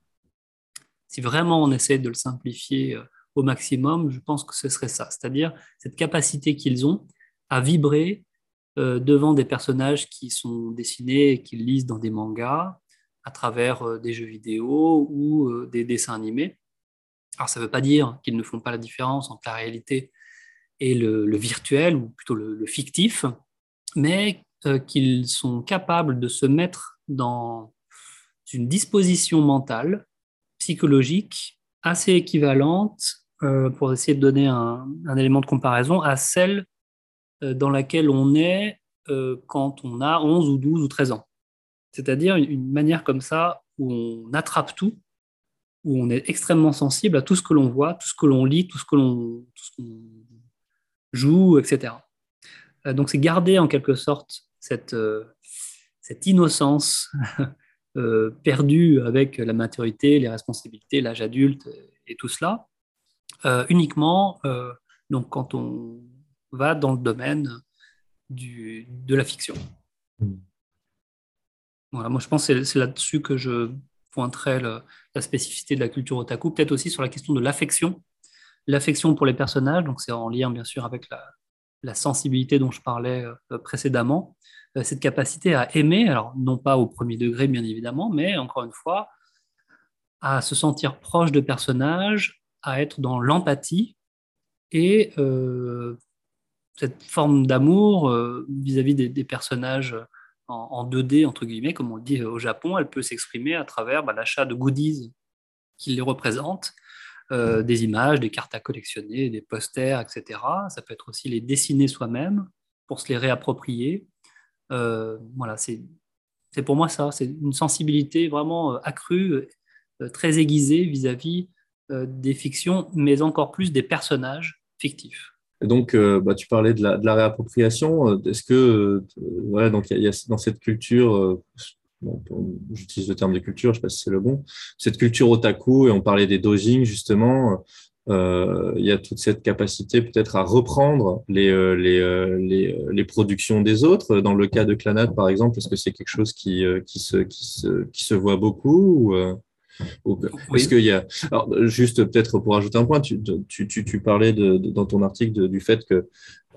Si vraiment on essaie de le simplifier euh, au maximum, je pense que ce serait ça, c'est-à-dire cette capacité qu'ils ont à vibrer euh, devant des personnages qui sont dessinés et qu'ils lisent dans des mangas, à travers euh, des jeux vidéo ou euh, des dessins animés. Alors ça ne veut pas dire qu'ils ne font pas la différence entre la réalité et le, virtuel, ou plutôt le, fictif, mais qu'ils sont capables de se mettre dans une disposition mentale, psychologique, assez équivalente euh, pour essayer de donner un, élément de comparaison, à celle euh, dans laquelle on est euh, quand on a 11 ou 12 ou 13 ans. C'est-à-dire une, manière comme ça où on attrape tout, où on est extrêmement sensible à tout ce que l'on voit, tout ce que l'on lit, tout ce que l'on joue, etc. donc c'est garder en quelque sorte cette, innocence perdue avec la maturité, les responsabilités, l'âge adulte et tout cela, uniquement euh, donc quand on va dans le domaine du, de la fiction. Hmm. Voilà, moi je pense que c'est là-dessus que je pointerai la spécificité de la culture otaku, peut-être aussi sur la question de l'affection, l'affection pour les personnages, donc c'est en lien bien sûr avec la, la sensibilité dont je parlais précédemment, cette capacité à aimer, alors non pas au premier degré bien évidemment, mais encore une fois, à se sentir proche de personnages, à être dans l'empathie et cette forme d'amour vis-à-vis des, personnages en, 2D, entre guillemets, comme on le dit au Japon, elle peut s'exprimer à travers bah, l'achat de goodies qui les représentent, euh, des images, des cartes à collectionner, des posters, etc. Ça peut être aussi les dessiner soi-même pour se les réapproprier. Euh, voilà, c'est pour moi ça, c'est une sensibilité vraiment euh, accrue, très aiguisée vis-à-vis des fictions, mais encore plus des personnages fictifs. donc, bah, tu parlais de la, réappropriation. Est-ce que, voilà, donc il y, a dans cette culture, j'utilise le terme de culture, je ne sais pas si c'est le bon, cette culture otaku, et on parlait des dojing justement, euh, il y a toute cette capacité peut-être à reprendre les, euh, euh, productions des autres. Dans le cas de Clanat, par exemple, est-ce que c'est quelque chose qui, se, voit beaucoup ou, Est-ce qu'il y a... Alors, juste peut-être pour ajouter un point, tu, tu, tu, tu parlais de, dans ton article du fait que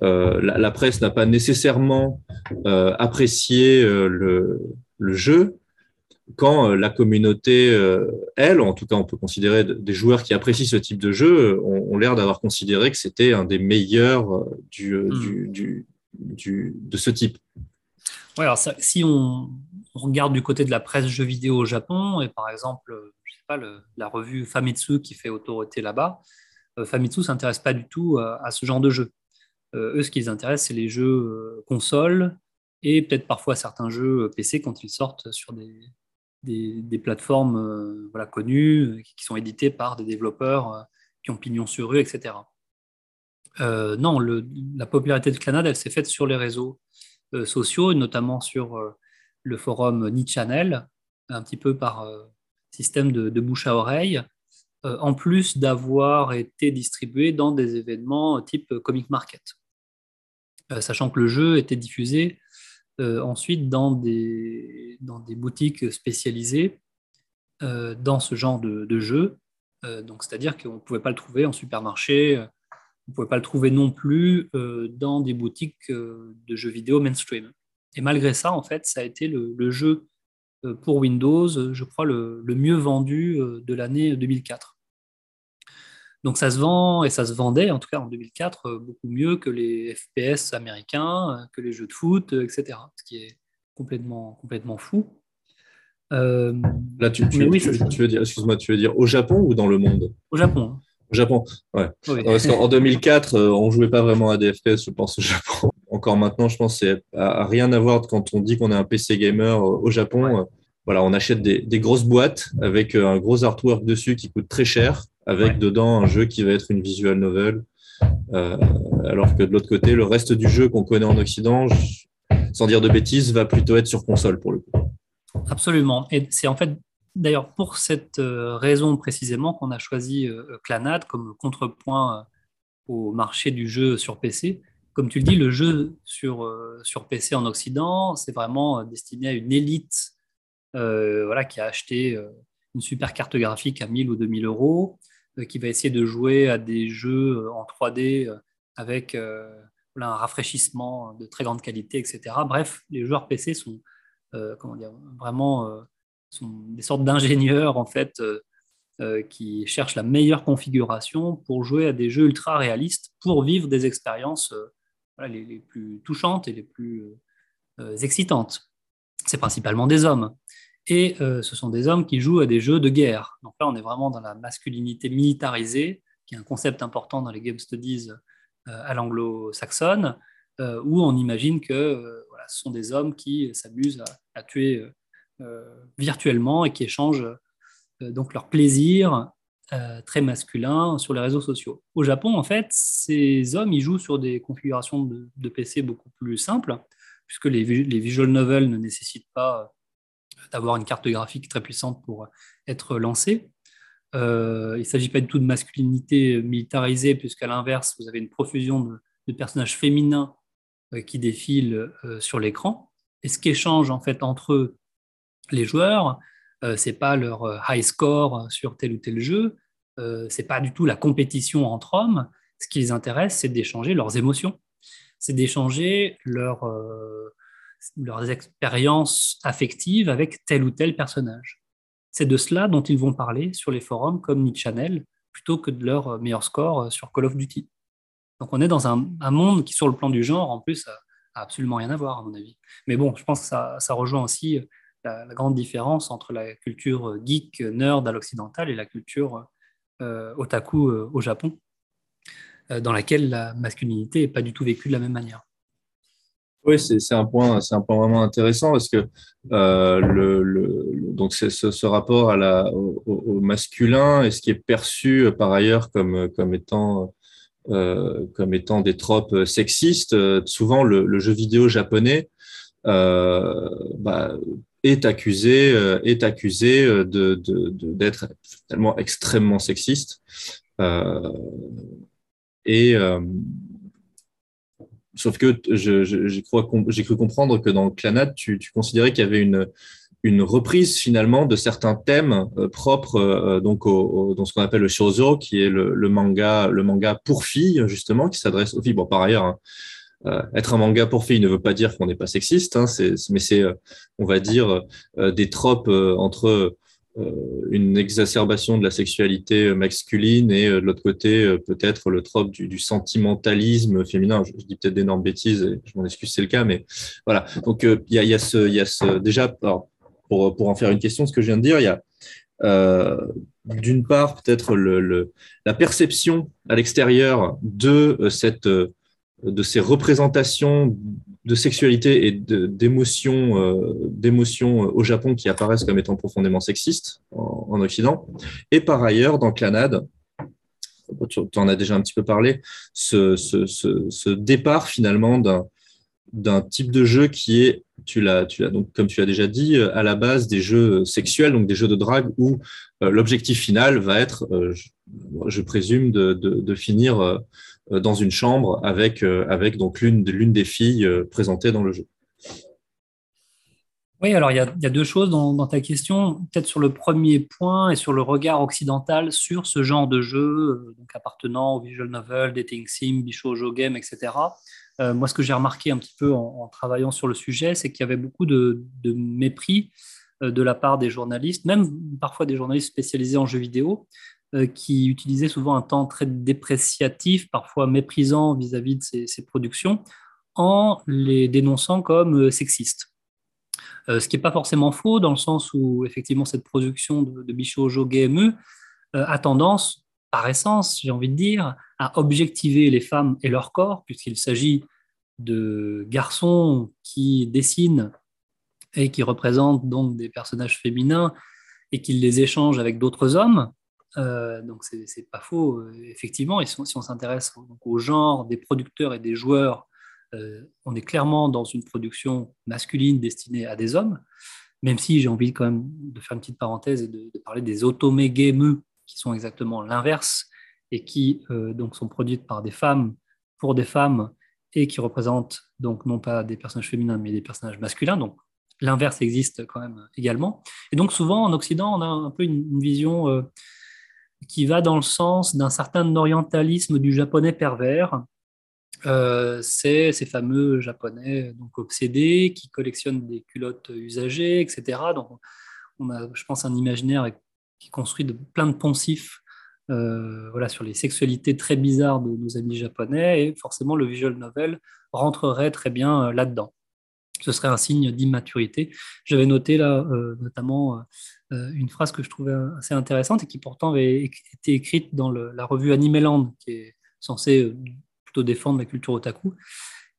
la, la, presse n'a pas nécessairement apprécié le, le jeu quand euh, la communauté, euh, elle, en tout cas on peut considérer des joueurs qui apprécient ce type de jeu, euh, ont, l'air d'avoir considéré que c'était un des meilleurs du, hmm. du, du, de ce type. Ouais, alors si on, regarde du côté de la presse jeux vidéo au Japon, et par exemple, je sais pas, la revue Famitsu qui fait autorité là-bas, Famitsu s'intéresse pas du tout à, ce genre de jeu. eux, ce qui les intéresse, c'est les jeux consoles, et peut-être parfois certains jeux euh, PC quand ils sortent sur des, plateformes euh, connues, qui sont édités par des développeurs euh, qui ont pignon sur rue, etc. non, la popularité de Clanad, elle s'est faite sur les réseaux sociaux, notamment sur le forum Nichannel, un petit peu par système de, bouche à oreille, en plus d'avoir été distribué dans des événements type Comic Market. sachant que le jeu était diffusé euh, ensuite dans des, dans des boutiques spécialisées euh, dans ce genre de, jeu. Euh, donc, c'est-à-dire qu'on ne pouvait pas le trouver en supermarché, on ne pouvait pas le trouver non plus dans des boutiques de jeux vidéo mainstream. Et malgré ça, en fait, ça a été le, le jeu pour Windows, je crois, le, le mieux vendu de l'année 2004. Donc ça se vend et ça se vendait, en tout cas en 2004, euh, beaucoup mieux que les FPS américains, euh, que les jeux de foot, euh, etc. Ce qui est complètement, complètement fou. Là, tu, veux dire, excuse-moi, tu veux dire au Japon ou dans le monde? Au Japon. Hein. Au Japon, ouais. Parce qu'en 2004, on jouait pas vraiment à des FPS, je pense, au Japon. Encore maintenant, je pense, c'est à rien à voir quand on dit qu'on est un PC gamer au Japon. Voilà, on achète des, des, grosses boîtes avec un gros artwork dessus qui coûte très cher avec dedans un jeu qui va être une visual novel. Euh, alors que de l'autre côté, le reste du jeu qu'on connaît en Occident, sans dire de bêtises, va plutôt être sur console pour le coup. Absolument. Et c'est en fait d'ailleurs pour cette euh, raison précisément qu'on a choisi euh, Clanad comme contrepoint au marché du jeu sur PC. Comme tu le dis, le jeu sur, sur PC en Occident, c'est vraiment destiné à une élite voilà, qui a acheté une super carte graphique à 1000 ou 2000 euros, euh, qui va essayer de jouer à des jeux euh, en 3D euh, avec un rafraîchissement de très grande qualité, etc. Bref, les joueurs PC sont comment dire, vraiment sont des sortes d'ingénieurs en fait qui cherchent la meilleure configuration pour jouer à des jeux ultra réalistes, pour vivre des expériences les, plus touchantes et les plus excitantes. C'est principalement des hommes. Et euh, ce sont des hommes qui jouent à des jeux de guerre. Donc là, on est vraiment dans la masculinité militarisée, qui est un concept important dans les game studies euh, à l'anglo-saxonne, euh, où on imagine que ce sont des hommes qui s'amusent à, tuer virtuellement et qui échangent donc leur plaisir très masculin sur les réseaux sociaux. Au Japon, en fait, ces hommes, ils jouent sur des configurations de, PC beaucoup plus simples, puisque les, visual novels ne nécessitent pas d'avoir une carte graphique très puissante pour être lancé. Euh, il ne s'agit pas du tout de masculinité militarisée, puisqu'à l'inverse, vous avez une profusion de, personnages féminins euh, qui défilent euh, sur l'écran. Et ce qui échange en fait entre les joueurs, ce n'est pas leur high score sur tel ou tel jeu, ce n'est pas du tout la compétition entre hommes. Ce qui les intéresse, c'est d'échanger leurs émotions. c'est d'échanger leur, leurs expériences affectives avec tel ou tel personnage. C'est de cela dont ils vont parler sur les forums comme Nick Channel, plutôt que de leur meilleur score sur Call of Duty. Donc on est dans un, monde qui, sur le plan du genre, en plus, a, absolument rien à voir, à mon avis. Mais bon, je pense que ça, rejoint aussi la, grande différence entre la culture geek, nerd à l'occidental et la culture euh, otaku euh, au Japon, euh, dans laquelle la masculinité n'est pas du tout vécue de la même manière. Oui, c'est un point, un point vraiment intéressant parce que le, donc ce, ce, rapport à la, au, masculin et ce qui est perçu par ailleurs comme comme étant comme étant des tropes sexistes. souvent, le, jeu vidéo japonais bah, est accusé, euh, est accusé euh, de, d'être tellement extrêmement sexiste. Euh, et sauf que je, j'ai, cru comprendre que dans Clanat, tu, tu considérais qu'il y avait une, une reprise finalement de certains thèmes propres donc au, dans ce qu'on appelle le shoujo, qui est le, le, manga, le manga pour filles justement, qui s'adresse aux filles. Bon, par ailleurs, hein, euh, être un manga pour filles ne veut pas dire qu'on n'est pas sexiste, hein, mais c'est, euh, on va dire, euh, des tropes entre une exacerbation de la sexualité masculine et de l'autre côté peut-être le trope du, sentimentalisme féminin. Je, dis peut-être d'énormes bêtises, et je m'en excuse, c'est le cas, mais voilà. Donc il y a, déjà pour, pour en faire une question, ce que je viens de dire, il y a d'une part peut-être la perception à l'extérieur de cette de ces représentations de sexualité et d'émotions euh, d'émotions au Japon qui apparaissent comme étant profondément sexistes en, Occident. Et par ailleurs, dans Clanade, tu, en as déjà un petit peu parlé, ce, ce, départ finalement d'un type de jeu qui est, tu l'as, tu donc comme tu l'as déjà dit, à la base des jeux sexuels, donc des jeux de drague où euh, l'objectif final va être, euh, je, présume, de, de, finir dans une chambre avec, euh, avec donc l'une l'une des filles euh, présentées dans le jeu. Oui, alors il y a, deux choses dans, ta question. Peut-être sur le premier point et sur le regard occidental sur ce genre de jeu, donc appartenant au visual novel, dating sim, bishoujo game, etc. moi, ce que j'ai remarqué un petit peu en, travaillant sur le sujet, c'est qu'il y avait beaucoup de, mépris de la part des journalistes, même parfois des journalistes spécialisés en jeux vidéo, euh, qui utilisait souvent un temps très dépréciatif, parfois méprisant vis-à-vis de ses, productions, en les dénonçant comme euh, sexistes. Euh, ce qui n'est pas forcément faux, dans le sens où effectivement cette production de, de Bichojo GME a tendance, par essence, j'ai envie de dire, à objectiver les femmes et leur corps, puisqu'il s'agit de garçons qui dessinent et qui représentent donc des personnages féminins et qui les échangent avec d'autres hommes, euh, donc, c'est pas faux, euh, effectivement. Et si on, s'intéresse au genre des producteurs et des joueurs, euh, on est clairement dans une production masculine destinée à des hommes, même si j'ai envie quand même de faire une petite parenthèse et de, parler des otome game qui sont exactement l'inverse et qui donc sont produites par des femmes pour des femmes et qui représentent donc non pas des personnages féminins mais des personnages masculins. Donc l'inverse existe quand même également. Et donc souvent en Occident, on a un peu une, vision qui va dans le sens d'un certain orientalisme du japonais pervers. Euh, c'est ces fameux japonais donc obsédés qui collectionnent des culottes usagées, etc. Donc, on a, je pense, un imaginaire qui construit de plein de poncifs euh, voilà, sur les sexualités très bizarres de nos amis japonais, et forcément, le visual novel rentrerait très bien euh, là-dedans. Ce serait un signe d'immaturité. J'avais noté là, notamment euh, une phrase que je trouvais assez intéressante et qui pourtant avait été écrite dans la revue Animeland, qui est censée euh, plutôt défendre la culture otaku.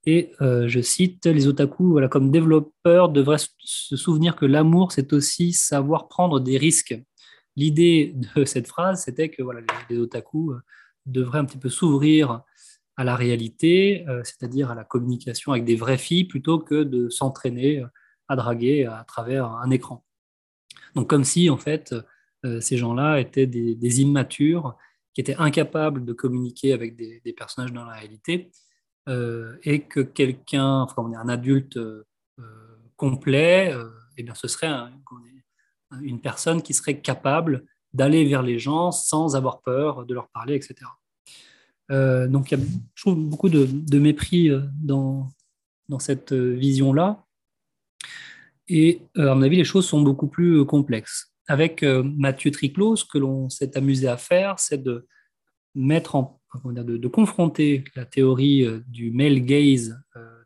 Et euh, je cite, les otaku, voilà, comme développeurs, devraient se souvenir que l'amour, c'est aussi savoir prendre des risques. L'idée de cette phrase, c'était que voilà, les, otaku devraient un petit peu s'ouvrir à la réalité, c'est-à-dire à la communication avec des vraies filles, plutôt que de s'entraîner à draguer à travers un écran. Donc comme si en fait euh, ces gens-là étaient des, immatures qui étaient incapables de communiquer avec des, personnages dans la réalité euh, et que quelqu'un, enfin on est un adulte euh, complet, eh bien ce serait une personne qui serait capable d'aller vers les gens sans avoir peur de leur parler, etc. donc, il y a, beaucoup de, mépris dans, dans cette vision-là. Et à mon avis, les choses sont beaucoup plus complexes. Avec Mathieu Triclot, ce que l'on s'est amusé à faire, c'est de mettre en, de, confronter la théorie du male gaze,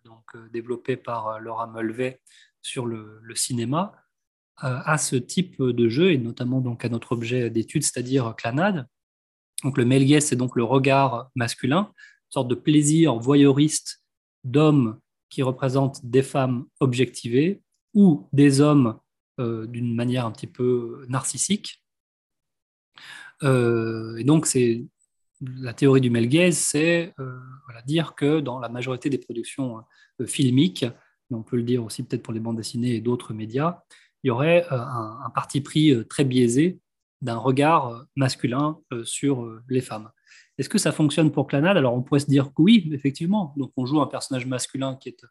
donc développée par Laura Mulvey sur le, le cinéma, à ce type de jeu, et notamment donc à notre objet d'étude, c'est-à-dire Clanade. Donc le male c'est donc le regard masculin, une sorte de plaisir voyeuriste d'hommes qui représentent des femmes objectivées ou des hommes euh, d'une manière un petit peu narcissique. Euh, et donc c'est la théorie du male c'est euh, dire que dans la majorité des productions filmiques, mais on peut le dire aussi peut-être pour les bandes dessinées et d'autres médias, il y aurait un, parti pris très biaisé d'un regard euh, masculin sur les femmes. Est-ce que ça fonctionne pour Clanade Alors on pourrait se dire que oui, effectivement. Donc on joue un personnage masculin qui est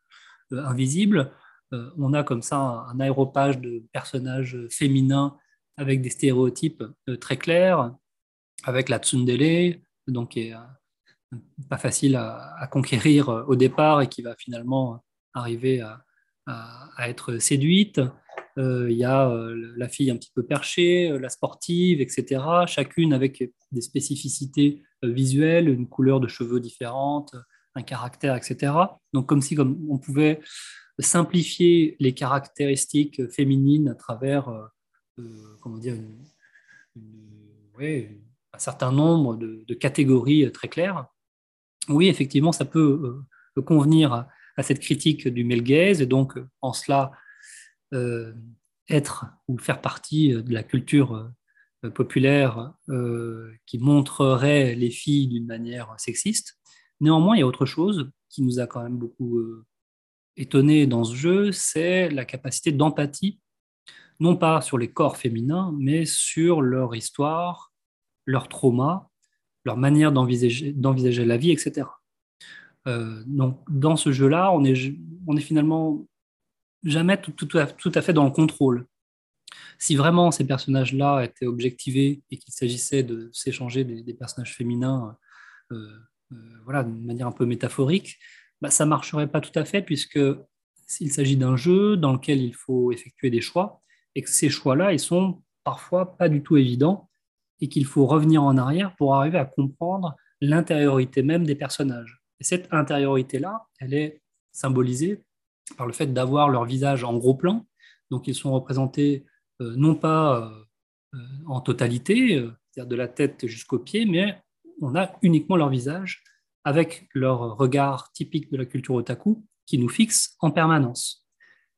invisible. on a comme ça un, aéropage de personnages féminins avec des stéréotypes très clairs, avec la tsundere, donc qui est pas facile à, conquérir au départ et qui va finalement arriver à être séduite. Euh, il y a euh, la fille un petit peu perchée, euh, la sportive, etc. Chacune avec des spécificités visuelles, une couleur de cheveux différente, un caractère, etc. Donc comme si comme on pouvait simplifier les caractéristiques féminines à travers comment dire, un certain nombre de, catégories très claires. Oui, effectivement, ça peut convenir à, cette critique du male gaze, et donc en cela, être ou faire partie de la culture euh, populaire euh, qui montrerait les filles d'une manière sexiste. Néanmoins, il y a autre chose qui nous a quand même beaucoup étonné dans ce jeu, c'est la capacité d'empathie, non pas sur les corps féminins, mais sur leur histoire, leur trauma, leur manière d'envisager, la vie, etc. donc, dans ce jeu-là, on est finalement jamais tout, à fait dans le contrôle. Si vraiment ces personnages-là étaient objectivés et qu'il s'agissait de s'échanger des, personnages féminins euh, euh, voilà, de manière un peu métaphorique, bah, ça marcherait pas tout à fait puisque s'il s'agit d'un jeu dans lequel il faut effectuer des choix et que ces choix-là, ils sont parfois pas du tout évidents et qu'il faut revenir en arrière pour arriver à comprendre l'intériorité même des personnages. Et cette intériorité-là, elle est symbolisée par le fait d'avoir leur visage en gros plan. Donc ils sont représentés euh, non pas euh, euh, en totalité, c'est-à-dire de la tête jusqu'aux pieds, mais on a uniquement leur visage avec leur regard typique de la culture otaku qui nous fixe en permanence.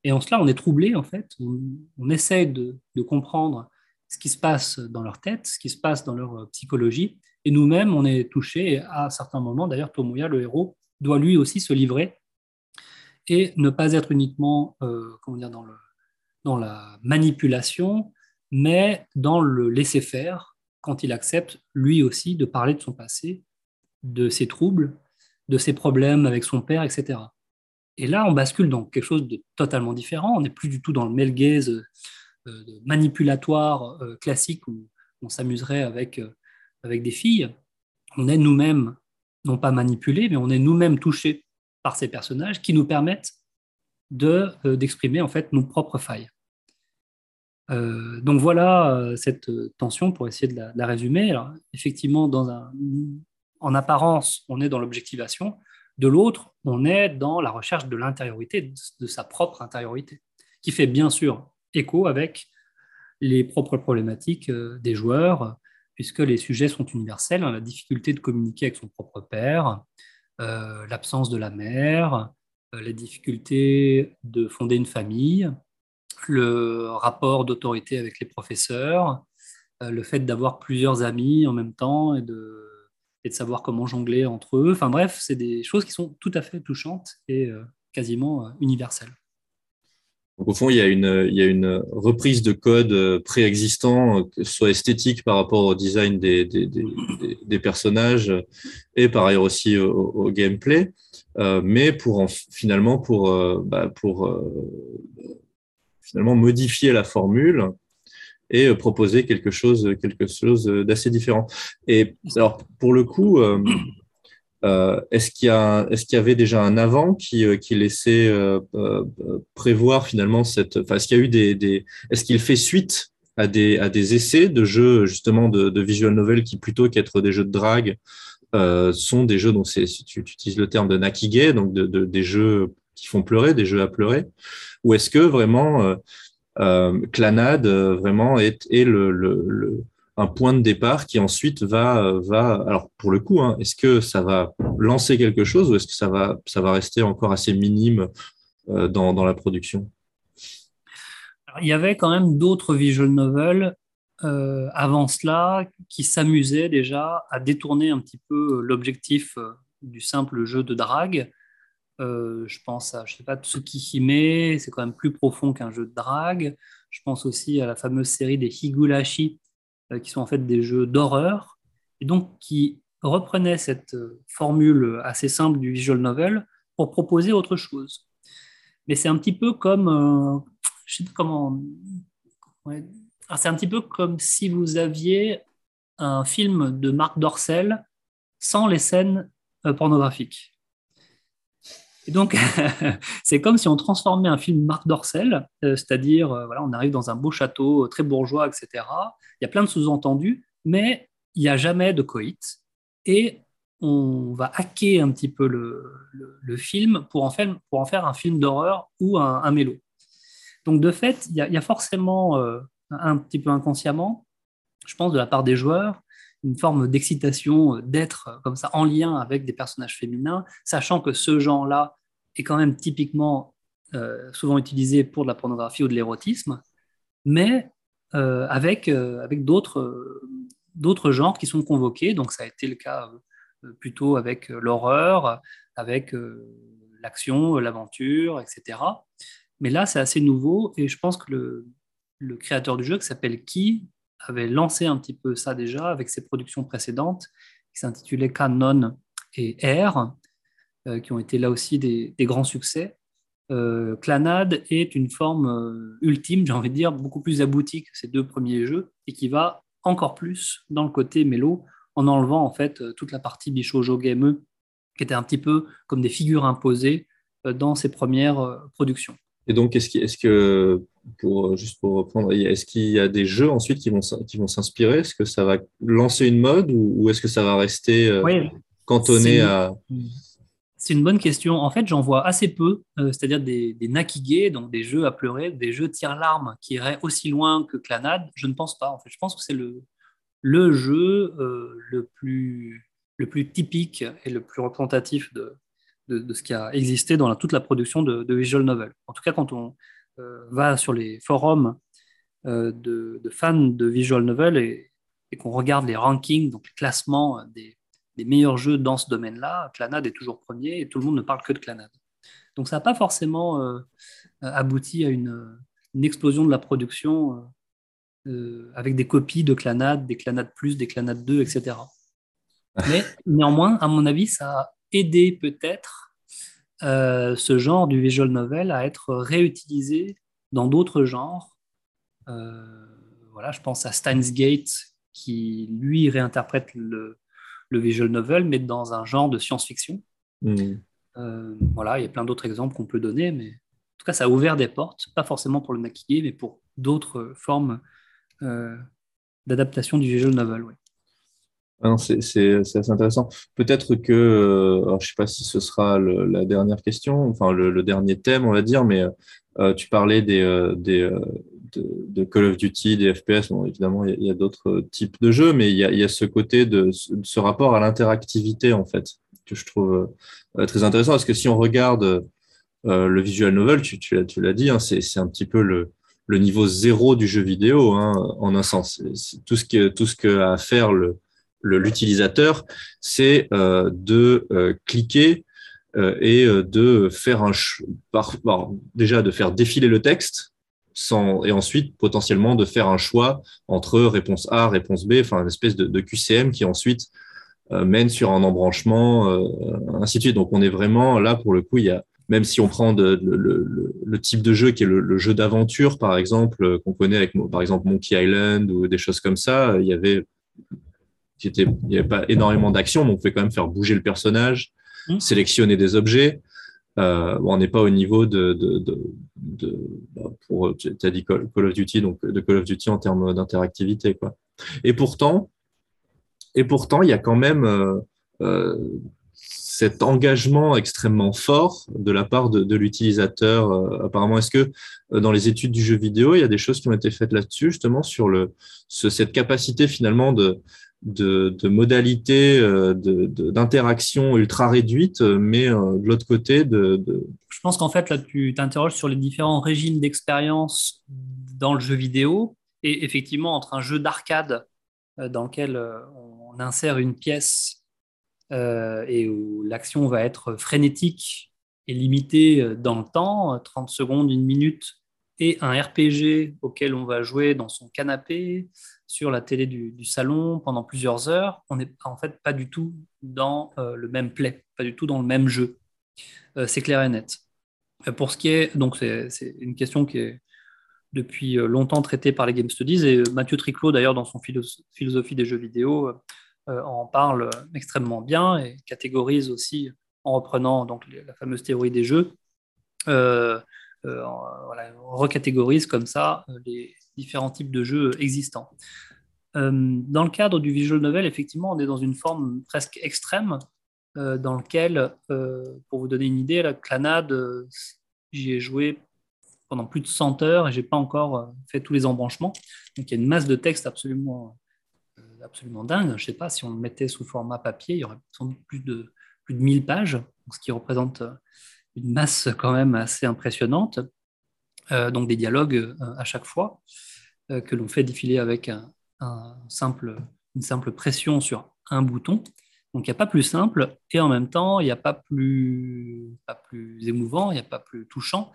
Et en cela, on est troublé, en fait. On, essaie de, comprendre ce qui se passe dans leur tête, ce qui se passe dans leur psychologie. Et nous-mêmes, on est touché. à certains moments, d'ailleurs, Tomoya, le héros, doit lui aussi se livrer et ne pas être uniquement euh, comment dire, dans, le, dans la manipulation, mais dans le laisser-faire quand il accepte lui aussi de parler de son passé, de ses troubles, de ses problèmes avec son père, etc. Et là, on bascule dans quelque chose de totalement différent. On n'est plus du tout dans le male gaze euh, manipulatoire euh, classique où on s'amuserait avec, avec des filles. On est nous-mêmes, non pas manipulés, mais on est nous-mêmes touchés par ces personnages qui nous permettent euh, d'exprimer en fait nos propres failles. Euh, donc voilà euh, cette tension pour essayer de la, résumer. Effectivement, dans un, en apparence, on est dans l'objectivation. De l'autre, on est dans la recherche de l'intériorité, de, sa propre intériorité, qui fait bien sûr écho avec les propres problématiques des joueurs, puisque les sujets sont universels, la difficulté de communiquer avec son propre père, euh, l'absence de la mère, euh, les difficultés de fonder une famille, le rapport d'autorité avec les professeurs, euh, le fait d'avoir plusieurs amis en même temps et de, et de, savoir comment jongler entre eux. Enfin bref, c'est des choses qui sont tout à fait touchantes et quasiment universelles au fond, il y, a une, il y a une reprise de code euh, préexistant, que ce soit esthétique par rapport au design des, des, des, des personnages et par ailleurs aussi au, gameplay, euh, mais pour en, finalement pour, euh, bah, pour euh, finalement modifier la formule et proposer quelque chose, quelque chose d'assez différent. Et alors pour le coup, est-ce qu'il y, est y, avait déjà un avant qui, qui laissait prévoir finalement cette. Enfin, est-ce qu'il y a eu des. des est-ce qu'il fait suite à des, à des essais de jeux justement de, de visual novel qui plutôt qu'être des jeux de drague sont des jeux dont c'est, tu, tu, utilises le terme de nakige, donc de, de, des jeux qui font pleurer, des jeux à pleurer, ou est-ce que vraiment euh, euh, Clanade euh, vraiment est, est le, le, un point de départ qui ensuite va, va alors pour le coup, hein, est-ce que ça va lancer quelque chose ou est-ce que ça va, ça va rester encore assez minime dans, dans la production? Il y avait quand même d'autres visual novels euh, avant cela qui s'amusaient déjà à détourner un petit peu l'objectif du simple jeu de drague euh, je pense à, je sais pas, Tsukihime, c'est quand même plus profond qu'un jeu de drague. Je pense aussi à la fameuse série des Higurashi, euh, qui sont en fait des jeux d'horreur, et donc qui reprenaient cette euh, formule assez simple du visual novel pour proposer autre chose. Mais c'est un petit peu comme, je sais pas comment, c'est un petit peu comme si vous aviez un film de Marc Dorcel sans les scènes pornographiques. Et donc, c'est comme si on transformait un film Marc Dorcel, euh, c'est-à-dire, euh, voilà, on arrive dans un beau château, euh, très bourgeois, etc. Il y a plein de sous-entendus, mais il n'y a jamais de coït. Et on va hacker un petit peu le, film pour en, faire, pour en faire un film d'horreur ou un, un, mélo. Donc, de fait, il y a forcément, un petit peu inconsciemment, je pense, de la part des joueurs, une forme d'excitation d'être comme ça en lien avec des personnages féminins, sachant que ce genre-là est quand même typiquement euh, souvent utilisé pour de la pornographie ou de l'érotisme, mais euh, avec, euh, avec d'autres, d'autres genres qui sont convoqués. Donc ça a été le cas plutôt avec l'horreur, avec l'action, l'aventure, etc. Mais là, c'est assez nouveau et je pense que le, le créateur du jeu, qui s'appelle Ki, avait lancé un petit peu ça déjà avec ses productions précédentes, qui s'intitulaient Canon et Air, euh, qui ont été là aussi des, grands succès. Euh, Clanade est une forme euh, ultime, j'ai envie de dire, beaucoup plus aboutie que ces deux premiers jeux, et qui va encore plus dans le côté mélo, en enlevant en fait toute la partie Bishojo Game, qui était un petit peu comme des figures imposées dans ses premières productions. Et donc, est-ce est que, pour, juste pour reprendre, est-ce qu'il y a des jeux ensuite qui vont, qui vont s'inspirer? Est-ce que ça va lancer une mode ou, est-ce que ça va rester euh, cantonné à. C'est une bonne question. En fait, j'en vois assez peu, euh, c'est-à-dire des, des donc des jeux à pleurer, des jeux tire-larmes qui iraient aussi loin que Clanade. Je ne pense pas. En fait, je pense que c'est le, le jeu euh, le, plus, le plus typique et le plus représentatif de, de, ce qui a existé dans toute la production de, visual novel. En tout cas, quand on euh, va sur les forums euh, de, fans de visual novel et, qu'on regarde les rankings, donc les classements des, meilleurs jeux dans ce domaine-là, Clanade est toujours premier et tout le monde ne parle que de Clanade. Donc ça n'a pas forcément euh, abouti à une, explosion de la production avec des copies de Clanade, des Clanade Plus, des Clanade 2, etc. Mais néanmoins, à mon avis, ça a aider peut-être euh, ce genre du visual novel à être réutilisé dans d'autres genres. Euh, voilà, je pense à Steins Gate qui lui réinterprète le, le, visual novel, mais dans un genre de science-fiction. Hmm. Euh, voilà, il y a plein d'autres exemples qu'on peut donner, mais en tout cas, ça a ouvert des portes, pas forcément pour le maquiller, mais pour d'autres formes d'adaptation du visual novel. Ouais. Ah c'est assez intéressant. Peut-être que, euh, je ne sais pas si ce sera la dernière question, enfin le, dernier thème, on va dire, mais euh, tu parlais des, euh, des de, Call of Duty, des FPS. Bon, évidemment, il y a, d'autres types de jeux, mais il y a, ce côté de, ce rapport à l'interactivité, en fait, que je trouve très intéressant. Parce que si on regarde le visual novel, tu, tu, l'as dit, hein, c'est un petit peu le, le niveau zéro du jeu vidéo, hein, en un sens. tout ce que tout ce que a à faire le l'utilisateur, c'est euh, de euh, cliquer euh, et de faire un par, déjà de faire défiler le texte sans, et ensuite potentiellement de faire un choix entre réponse A, réponse B, enfin une espèce de, QCM qui ensuite mène sur un embranchement, ainsi de suite. Donc on est vraiment là pour le coup, il y a même si on prend le, le, type de jeu qui est le, jeu d'aventure, par exemple, qu'on connaît avec par exemple Monkey Island ou des choses comme ça, il y avait qui était, il n'y avait pas énormément d'action, mais on pouvait quand même faire bouger le personnage, mmh. sélectionner des objets. Euh, on n'est pas au niveau de, de, de, de bah, pour, tu as dit Call, of Duty, donc de Call of Duty en termes d'interactivité, quoi. Et pourtant, et pourtant, il y a quand même euh, euh, cet engagement extrêmement fort de la part de, de l'utilisateur. Euh, apparemment, est-ce que dans les études du jeu vidéo, il y a des choses qui ont été faites là-dessus, justement, sur le, ce, cette capacité finalement de, de, de modalités euh, d'interaction ultra réduite, mais euh, de l'autre côté, Je pense qu'en fait, là, tu t'interroges sur les différents régimes d'expérience dans le jeu vidéo, et effectivement, entre un jeu d'arcade dans lequel on insère une pièce euh, et où l'action va être frénétique et limitée euh, dans le temps, 30 secondes, une minute, et un RPG auquel on va jouer dans son canapé, sur la télé du, salon pendant plusieurs heures, on n'est en fait pas du tout dans euh, le même play, pas du tout dans le même jeu. c'est clair et net. Pour ce qui est, donc c'est une question qui est depuis longtemps traitée par les Game Studies et Mathieu Triclot d'ailleurs dans son philosophie des jeux vidéo euh, en parle extrêmement bien et catégorise aussi, en reprenant donc, la fameuse théorie des jeux, euh, euh, recatégorise comme ça les différents types de jeux existants. dans le cadre du visual novel, effectivement, on est dans une forme presque extrême dans lequel, pour vous donner une idée, la clanade, j'y ai joué pendant plus de 100 heures et j'ai pas encore fait tous les embranchements. Donc il y a une masse de texte absolument absolument dingue. Je ne sais pas, si on le mettait sous format papier, il y aurait sans doute plus de, plus de 1000 pages, ce qui représente euh, une masse quand même assez impressionnante. Euh, donc des dialogues euh, à chaque fois que l'on fait défiler avec une simple pression sur un bouton. Donc il n'y a pas plus simple et en même temps il n'y a pas plus, émouvant, il n'y a pas plus touchant.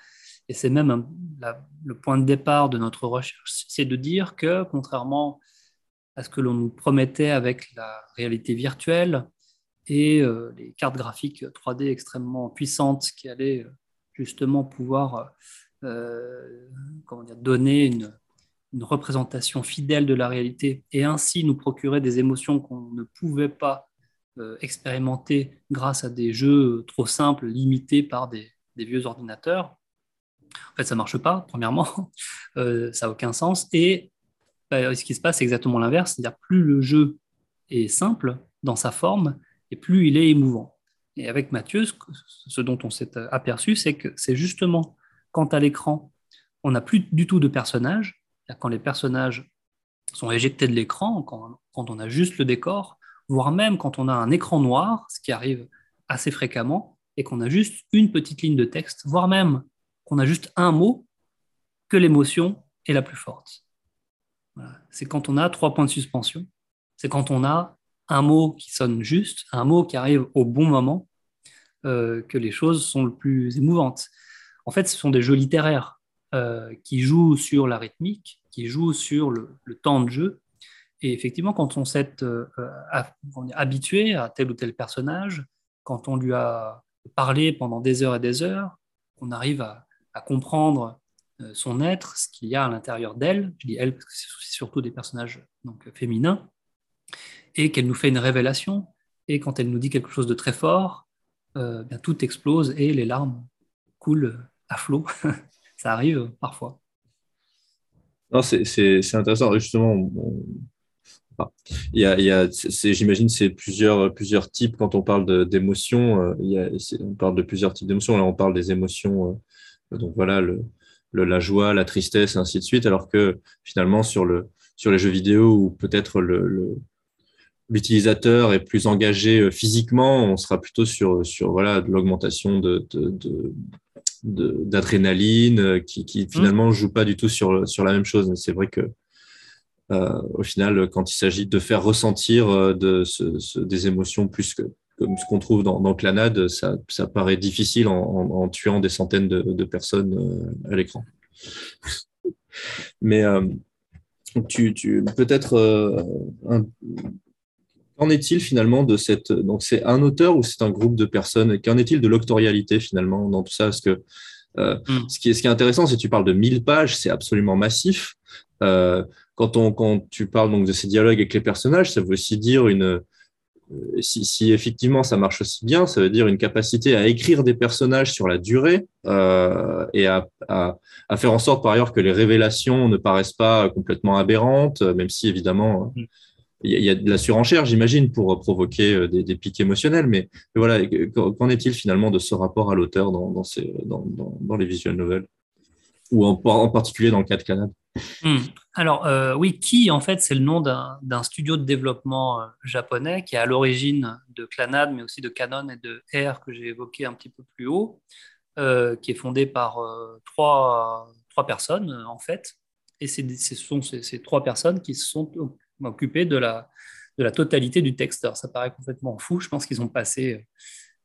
Et c'est même le point de départ de notre recherche, c'est de dire que contrairement à ce que l'on nous promettait avec la réalité virtuelle et euh, les cartes graphiques 3D extrêmement puissantes qui allaient euh, justement pouvoir euh, comment dire, donner une, représentation fidèle de la réalité et ainsi nous procurer des émotions qu'on ne pouvait pas expérimenter grâce à des jeux trop simples, limités par des, vieux ordinateurs. En fait, ça ne marche pas, premièrement, ça n'a aucun sens. Et bah, ce qui se passe, c'est exactement l'inverse. C'est-à-dire, plus le jeu est simple dans sa forme, et plus il est émouvant. Et avec Mathieu, ce dont on s'est aperçu, c'est que c'est justement quand à l'écran, on n'a plus du tout de personnages, quand les personnages sont éjectés de l'écran, quand, quand, on a juste le décor, voire même quand on a un écran noir, ce qui arrive assez fréquemment, et qu'on a juste une petite ligne de texte, voire même qu'on a juste un mot, que l'émotion est la plus forte. C'est quand on a trois points de suspension. C'est quand on a un mot qui sonne juste, un mot qui arrive au bon moment, euh, que les choses sont le plus émouvantes. En fait, ce sont des jeux littéraires euh, qui jouent sur la rythmique, qui jouent sur le, temps de jeu. Et effectivement, quand on s'est euh, habitué à tel ou tel personnage, quand on lui a parlé pendant des heures et des heures, on arrive à, comprendre euh, son être, ce qu'il y a à l'intérieur d'elle, je dis elle parce que c'est surtout des personnages donc, féminins, et qu'elle nous fait une révélation, et quand elle nous dit quelque chose de très fort, euh, bien, tout explose et les larmes coulent à flot. Ça arrive parfois. c'est intéressant. Justement, a, il y a j'imagine, c'est plusieurs, plusieurs types quand on parle d'émotions. Euh, on parle de plusieurs types d'émotions. Là, on parle des émotions. donc voilà, le, la joie, la tristesse, et ainsi de suite, alors que finalement sur, le, sur les jeux vidéo où peut-être le, l'utilisateur est plus engagé euh, physiquement, on sera plutôt sur, sur voilà, de l'augmentation de, d'adrénaline euh, qui, mmh. finalement joue pas du tout sur, sur la même chose. C'est vrai que euh, au final, quand il s'agit de faire ressentir de des émotions plus que comme ce qu'on trouve dans, dans Clanade, ça, ça, paraît difficile en, en, tuant des centaines de, de personnes euh, à l'écran. Mais euh, tu, tu peut-être euh, Qu'en est-il finalement de cette. Donc, c'est un auteur ou c'est un groupe de personnes? Qu'en est-il de l'octorialité finalement dans tout ça? Parce que euh, hmm. ce, qui est, ce qui est intéressant, c'est que tu parles de 1000 pages, c'est absolument massif. Euh, quand, on, quand tu parles donc de ces dialogues avec les personnages, ça veut aussi dire une, euh, si, effectivement ça marche aussi bien, ça veut dire une capacité à écrire des personnages sur la durée euh, et à, faire en sorte par ailleurs que les révélations ne paraissent pas complètement aberrantes, même si évidemment mm. Il y, a de la surenchère, j'imagine, pour provoquer des, pics émotionnels. Mais, voilà, qu'en est-il finalement de ce rapport à l'auteur dans, dans, les visual novels ou en, particulier dans le cas de Canada hmm. Alors euh, oui, Ki en fait c'est le nom d'un studio de développement euh, japonais qui est à l'origine de Clanad, mais aussi de Canon et de R que j'ai évoqué un petit peu plus haut, euh, qui est fondé par trois, trois, personnes en fait, et ce sont ces, trois personnes qui se sont occupées de la, de la totalité du texte. Alors, ça paraît complètement fou, je pense qu'ils ont passé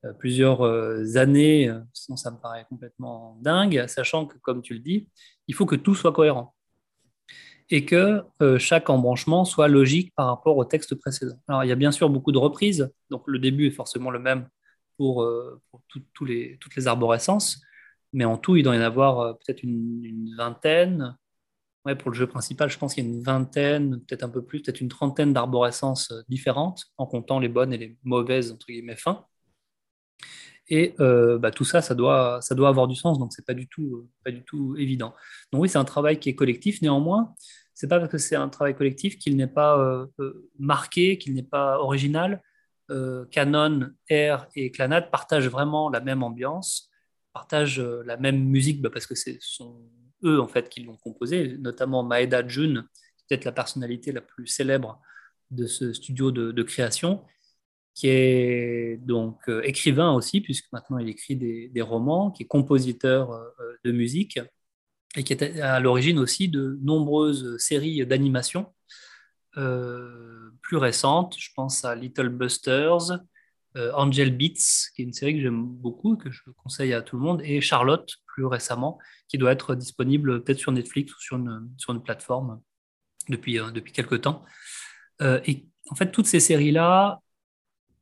euh, plusieurs euh, années, euh, sinon ça me paraît complètement dingue, sachant que, comme tu le dis, il faut que tout soit cohérent et que chaque embranchement soit logique par rapport au texte précédent. Alors, il y a bien sûr beaucoup de reprises, donc le début est forcément le même pour, tous les, toutes les arborescences, mais en tout, il doit y en avoir peut-être une, vingtaine. Ouais, pour le jeu principal, je pense qu'il y a une vingtaine, peut-être un peu plus, peut-être une trentaine d'arborescences différentes, en comptant les bonnes et les mauvaises, entre guillemets, fins. Et euh, bah, tout ça, ça doit, ça doit avoir du sens, donc c'est pas du tout, euh, pas du tout évident. Donc oui, c'est un travail qui est collectif. Néanmoins, c'est pas parce que c'est un travail collectif qu'il n'est pas euh, marqué, qu'il n'est pas original. Canon, R et Clanad partagent vraiment la même ambiance, partagent la même musique, bah, parce que ce sont eux en fait qui l'ont composé, notamment Maeda Jun, peut-être la personnalité la plus célèbre de ce studio de création, qui est donc euh, écrivain aussi, puisque maintenant il écrit des, romans, qui est compositeur euh, de musique, et qui est à l'origine aussi de nombreuses séries d'animation euh, plus récentes. Je pense à Little Busters, Angel Beats, qui est une série que j'aime beaucoup, que je conseille à tout le monde, et Charlotte, plus récemment, qui doit être disponible peut-être sur Netflix ou sur une, plateforme depuis, depuis quelques temps. et en fait, toutes ces séries-là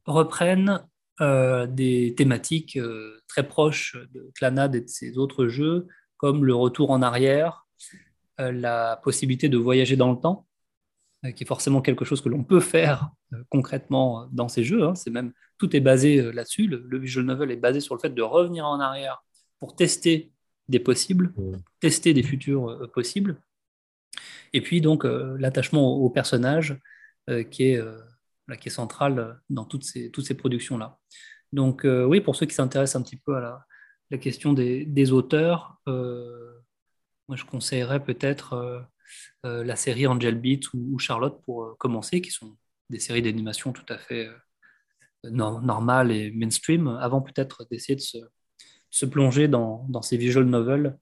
reprennent euh, des thématiques euh, très proches de Clanad et de ses autres jeux, comme le retour en arrière, euh, la possibilité de voyager dans le temps, qui est forcément quelque chose que l'on peut faire concrètement dans ces jeux. Hein. C'est même tout est basé là-dessus. Le, visual novel est basé sur le fait de revenir en arrière pour tester des possibles, tester des futurs possibles. Et puis donc l'attachement au, personnage qui est qui est centrale dans toutes ces, toutes ces productions-là. Donc euh, oui, pour ceux qui s'intéressent un petit peu à la, la question des, des auteurs, euh, moi je conseillerais peut-être euh, la série Angel Beat ou, Charlotte pour commencer, qui sont des séries d'animation tout à fait normales et mainstream, avant peut-être d'essayer de se, plonger dans, ces visual novels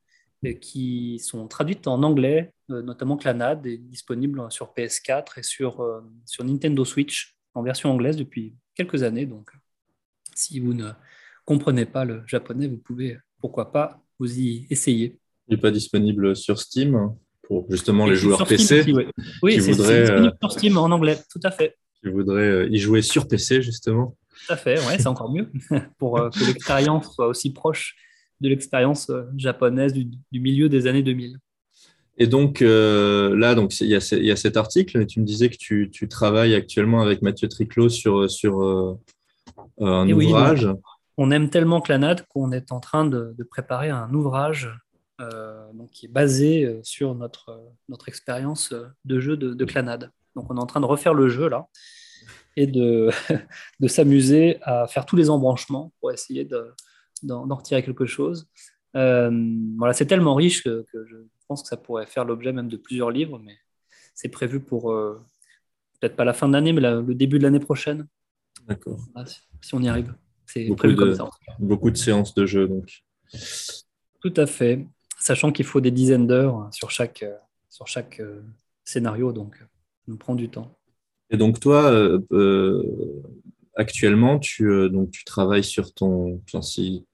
qui sont traduites en anglais, notamment Clanad, disponible sur PS4 et sur, sur Nintendo Switch en version anglaise depuis quelques années. Donc, si vous ne comprenez pas le japonais, vous pouvez, pourquoi pas, vous y essayer. Il n'est pas disponible sur Steam pour justement les joueurs PC oui. c'est disponible sur Steam en anglais, tout à fait. Qui voudraient euh, y jouer sur PC, justement. Tout à fait, ouais, c'est encore mieux pour euh, que l'expérience soit aussi proche de l'expérience euh, japonaise du, milieu des années 2000. Et donc euh, là, donc il y, a cet article. Tu me disais que tu, travailles actuellement avec Mathieu Triclot sur, sur euh, un ouvrage. on aime tellement Clanad qu'on est en train de, préparer un ouvrage euh, donc, qui est basé sur notre, notre expérience de jeu de, de, Clanad. Donc on est en train de refaire le jeu là et de, de s'amuser à faire tous les embranchements pour essayer d'en retirer quelque chose. voilà, c'est tellement riche que, que je pense que ça pourrait faire l'objet même de plusieurs livres, mais c'est prévu pour euh, peut-être pas la fin de l'année, mais le début de l'année prochaine. D'accord. si on y arrive. C'est prévu comme ça. Beaucoup de séances de jeu, donc. Tout à fait. Sachant qu'il faut des dizaines d'heures sur chaque, euh, sur chaque euh, scénario, donc ça nous prend du temps. Et donc, toi, actuellement, tu, donc, tu travailles sur ton. Si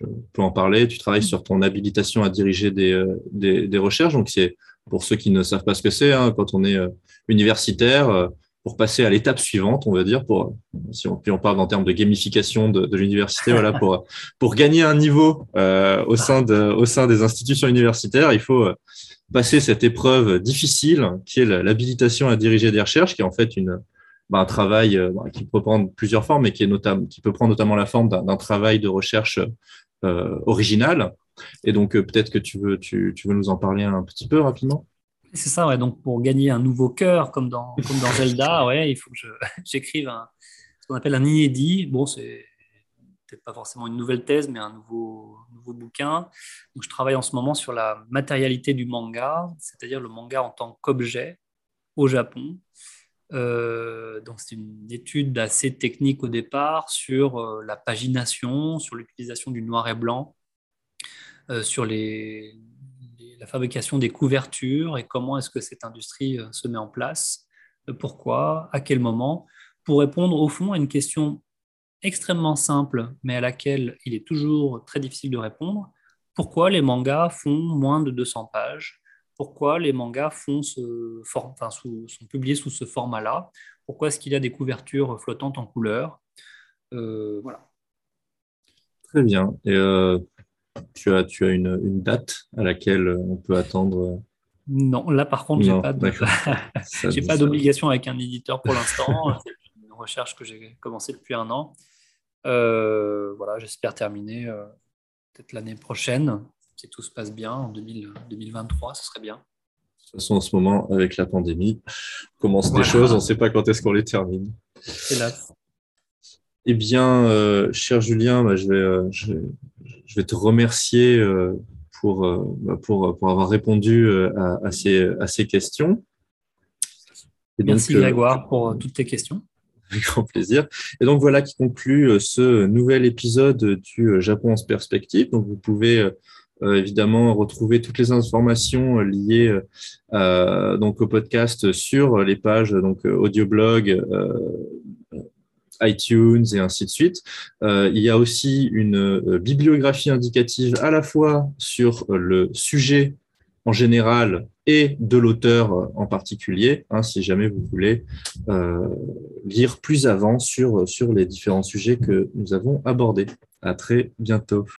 je peux en parler. Tu travailles sur ton habilitation à diriger des, euh, des, recherches. Donc, c'est pour ceux qui ne savent pas ce que c'est, hein, quand on est euh, universitaire, euh, pour passer à l'étape suivante, on va dire, si on, puis on parle en termes de gamification de, l'université, pour, gagner un niveau au, sein de, au sein des institutions universitaires, il faut passer cette épreuve difficile qui est l'habilitation à diriger des recherches, qui est en fait bah, un travail euh, bah, qui peut prendre plusieurs formes, mais qui, peut prendre notamment la forme d'un travail de recherche euh, original. Et donc, euh, peut-être que tu, veux nous en parler un petit peu rapidement? C'est ça, ouais. Donc, pour gagner un nouveau cœur, comme dans, comme dans Zelda, ouais, il faut que j'écrive ce qu'on appelle un inédit. Bon, c'est peut-être pas forcément une nouvelle thèse, mais un nouveau, nouveau bouquin. Donc, je travaille en ce moment sur la matérialité du manga, c'est-à-dire le manga en tant qu'objet au Japon. Euh, donc, c'est une étude assez technique au départ sur euh, la pagination, sur l'utilisation du noir et blanc, euh, sur les, la fabrication des couvertures et comment est-ce que cette industrie se met en place, pourquoi, à quel moment, pour répondre au fond à une question extrêmement simple, mais à laquelle il est toujours très difficile de répondre. Pourquoi les mangas font moins de 200 pages? Pourquoi les mangas font ce sont publiés sous ce format-là? Pourquoi est-ce qu'il y a des couvertures flottantes en couleur? Euh, Voilà. Très bien. Euh, tu as, tu as une, une, date à laquelle on peut attendre Non, là par contre, je n'ai pas d'obligation avec un éditeur pour l'instant. recherche que j'ai commencé depuis un an. Euh, voilà, j'espère terminer euh, peut-être l'année prochaine, si tout se passe bien, en 2023, ce serait bien. De toute façon, en ce moment, avec la pandémie, on commence des choses, on ne sait pas quand est-ce qu'on les termine. Hélas. Eh bien, euh, cher Julien, bah, je, vais, je, vais, te remercier pour, bah, pour, pour, avoir répondu à, à, ces, à ces questions. Merci Grégoire pour toutes tes questions. Avec grand plaisir. Et donc voilà qui conclut euh, ce nouvel épisode du euh, Japon en perspective. Donc vous pouvez euh, évidemment retrouver toutes les informations liées donc au podcast sur les pages donc audioblog, iTunes et ainsi de suite. il y a aussi une bibliographie indicative à la fois sur le sujet en général et de l'auteur en particulier, hein, si jamais vous voulez euh, lire plus avant sur, sur les différents sujets que nous avons abordés. À très bientôt.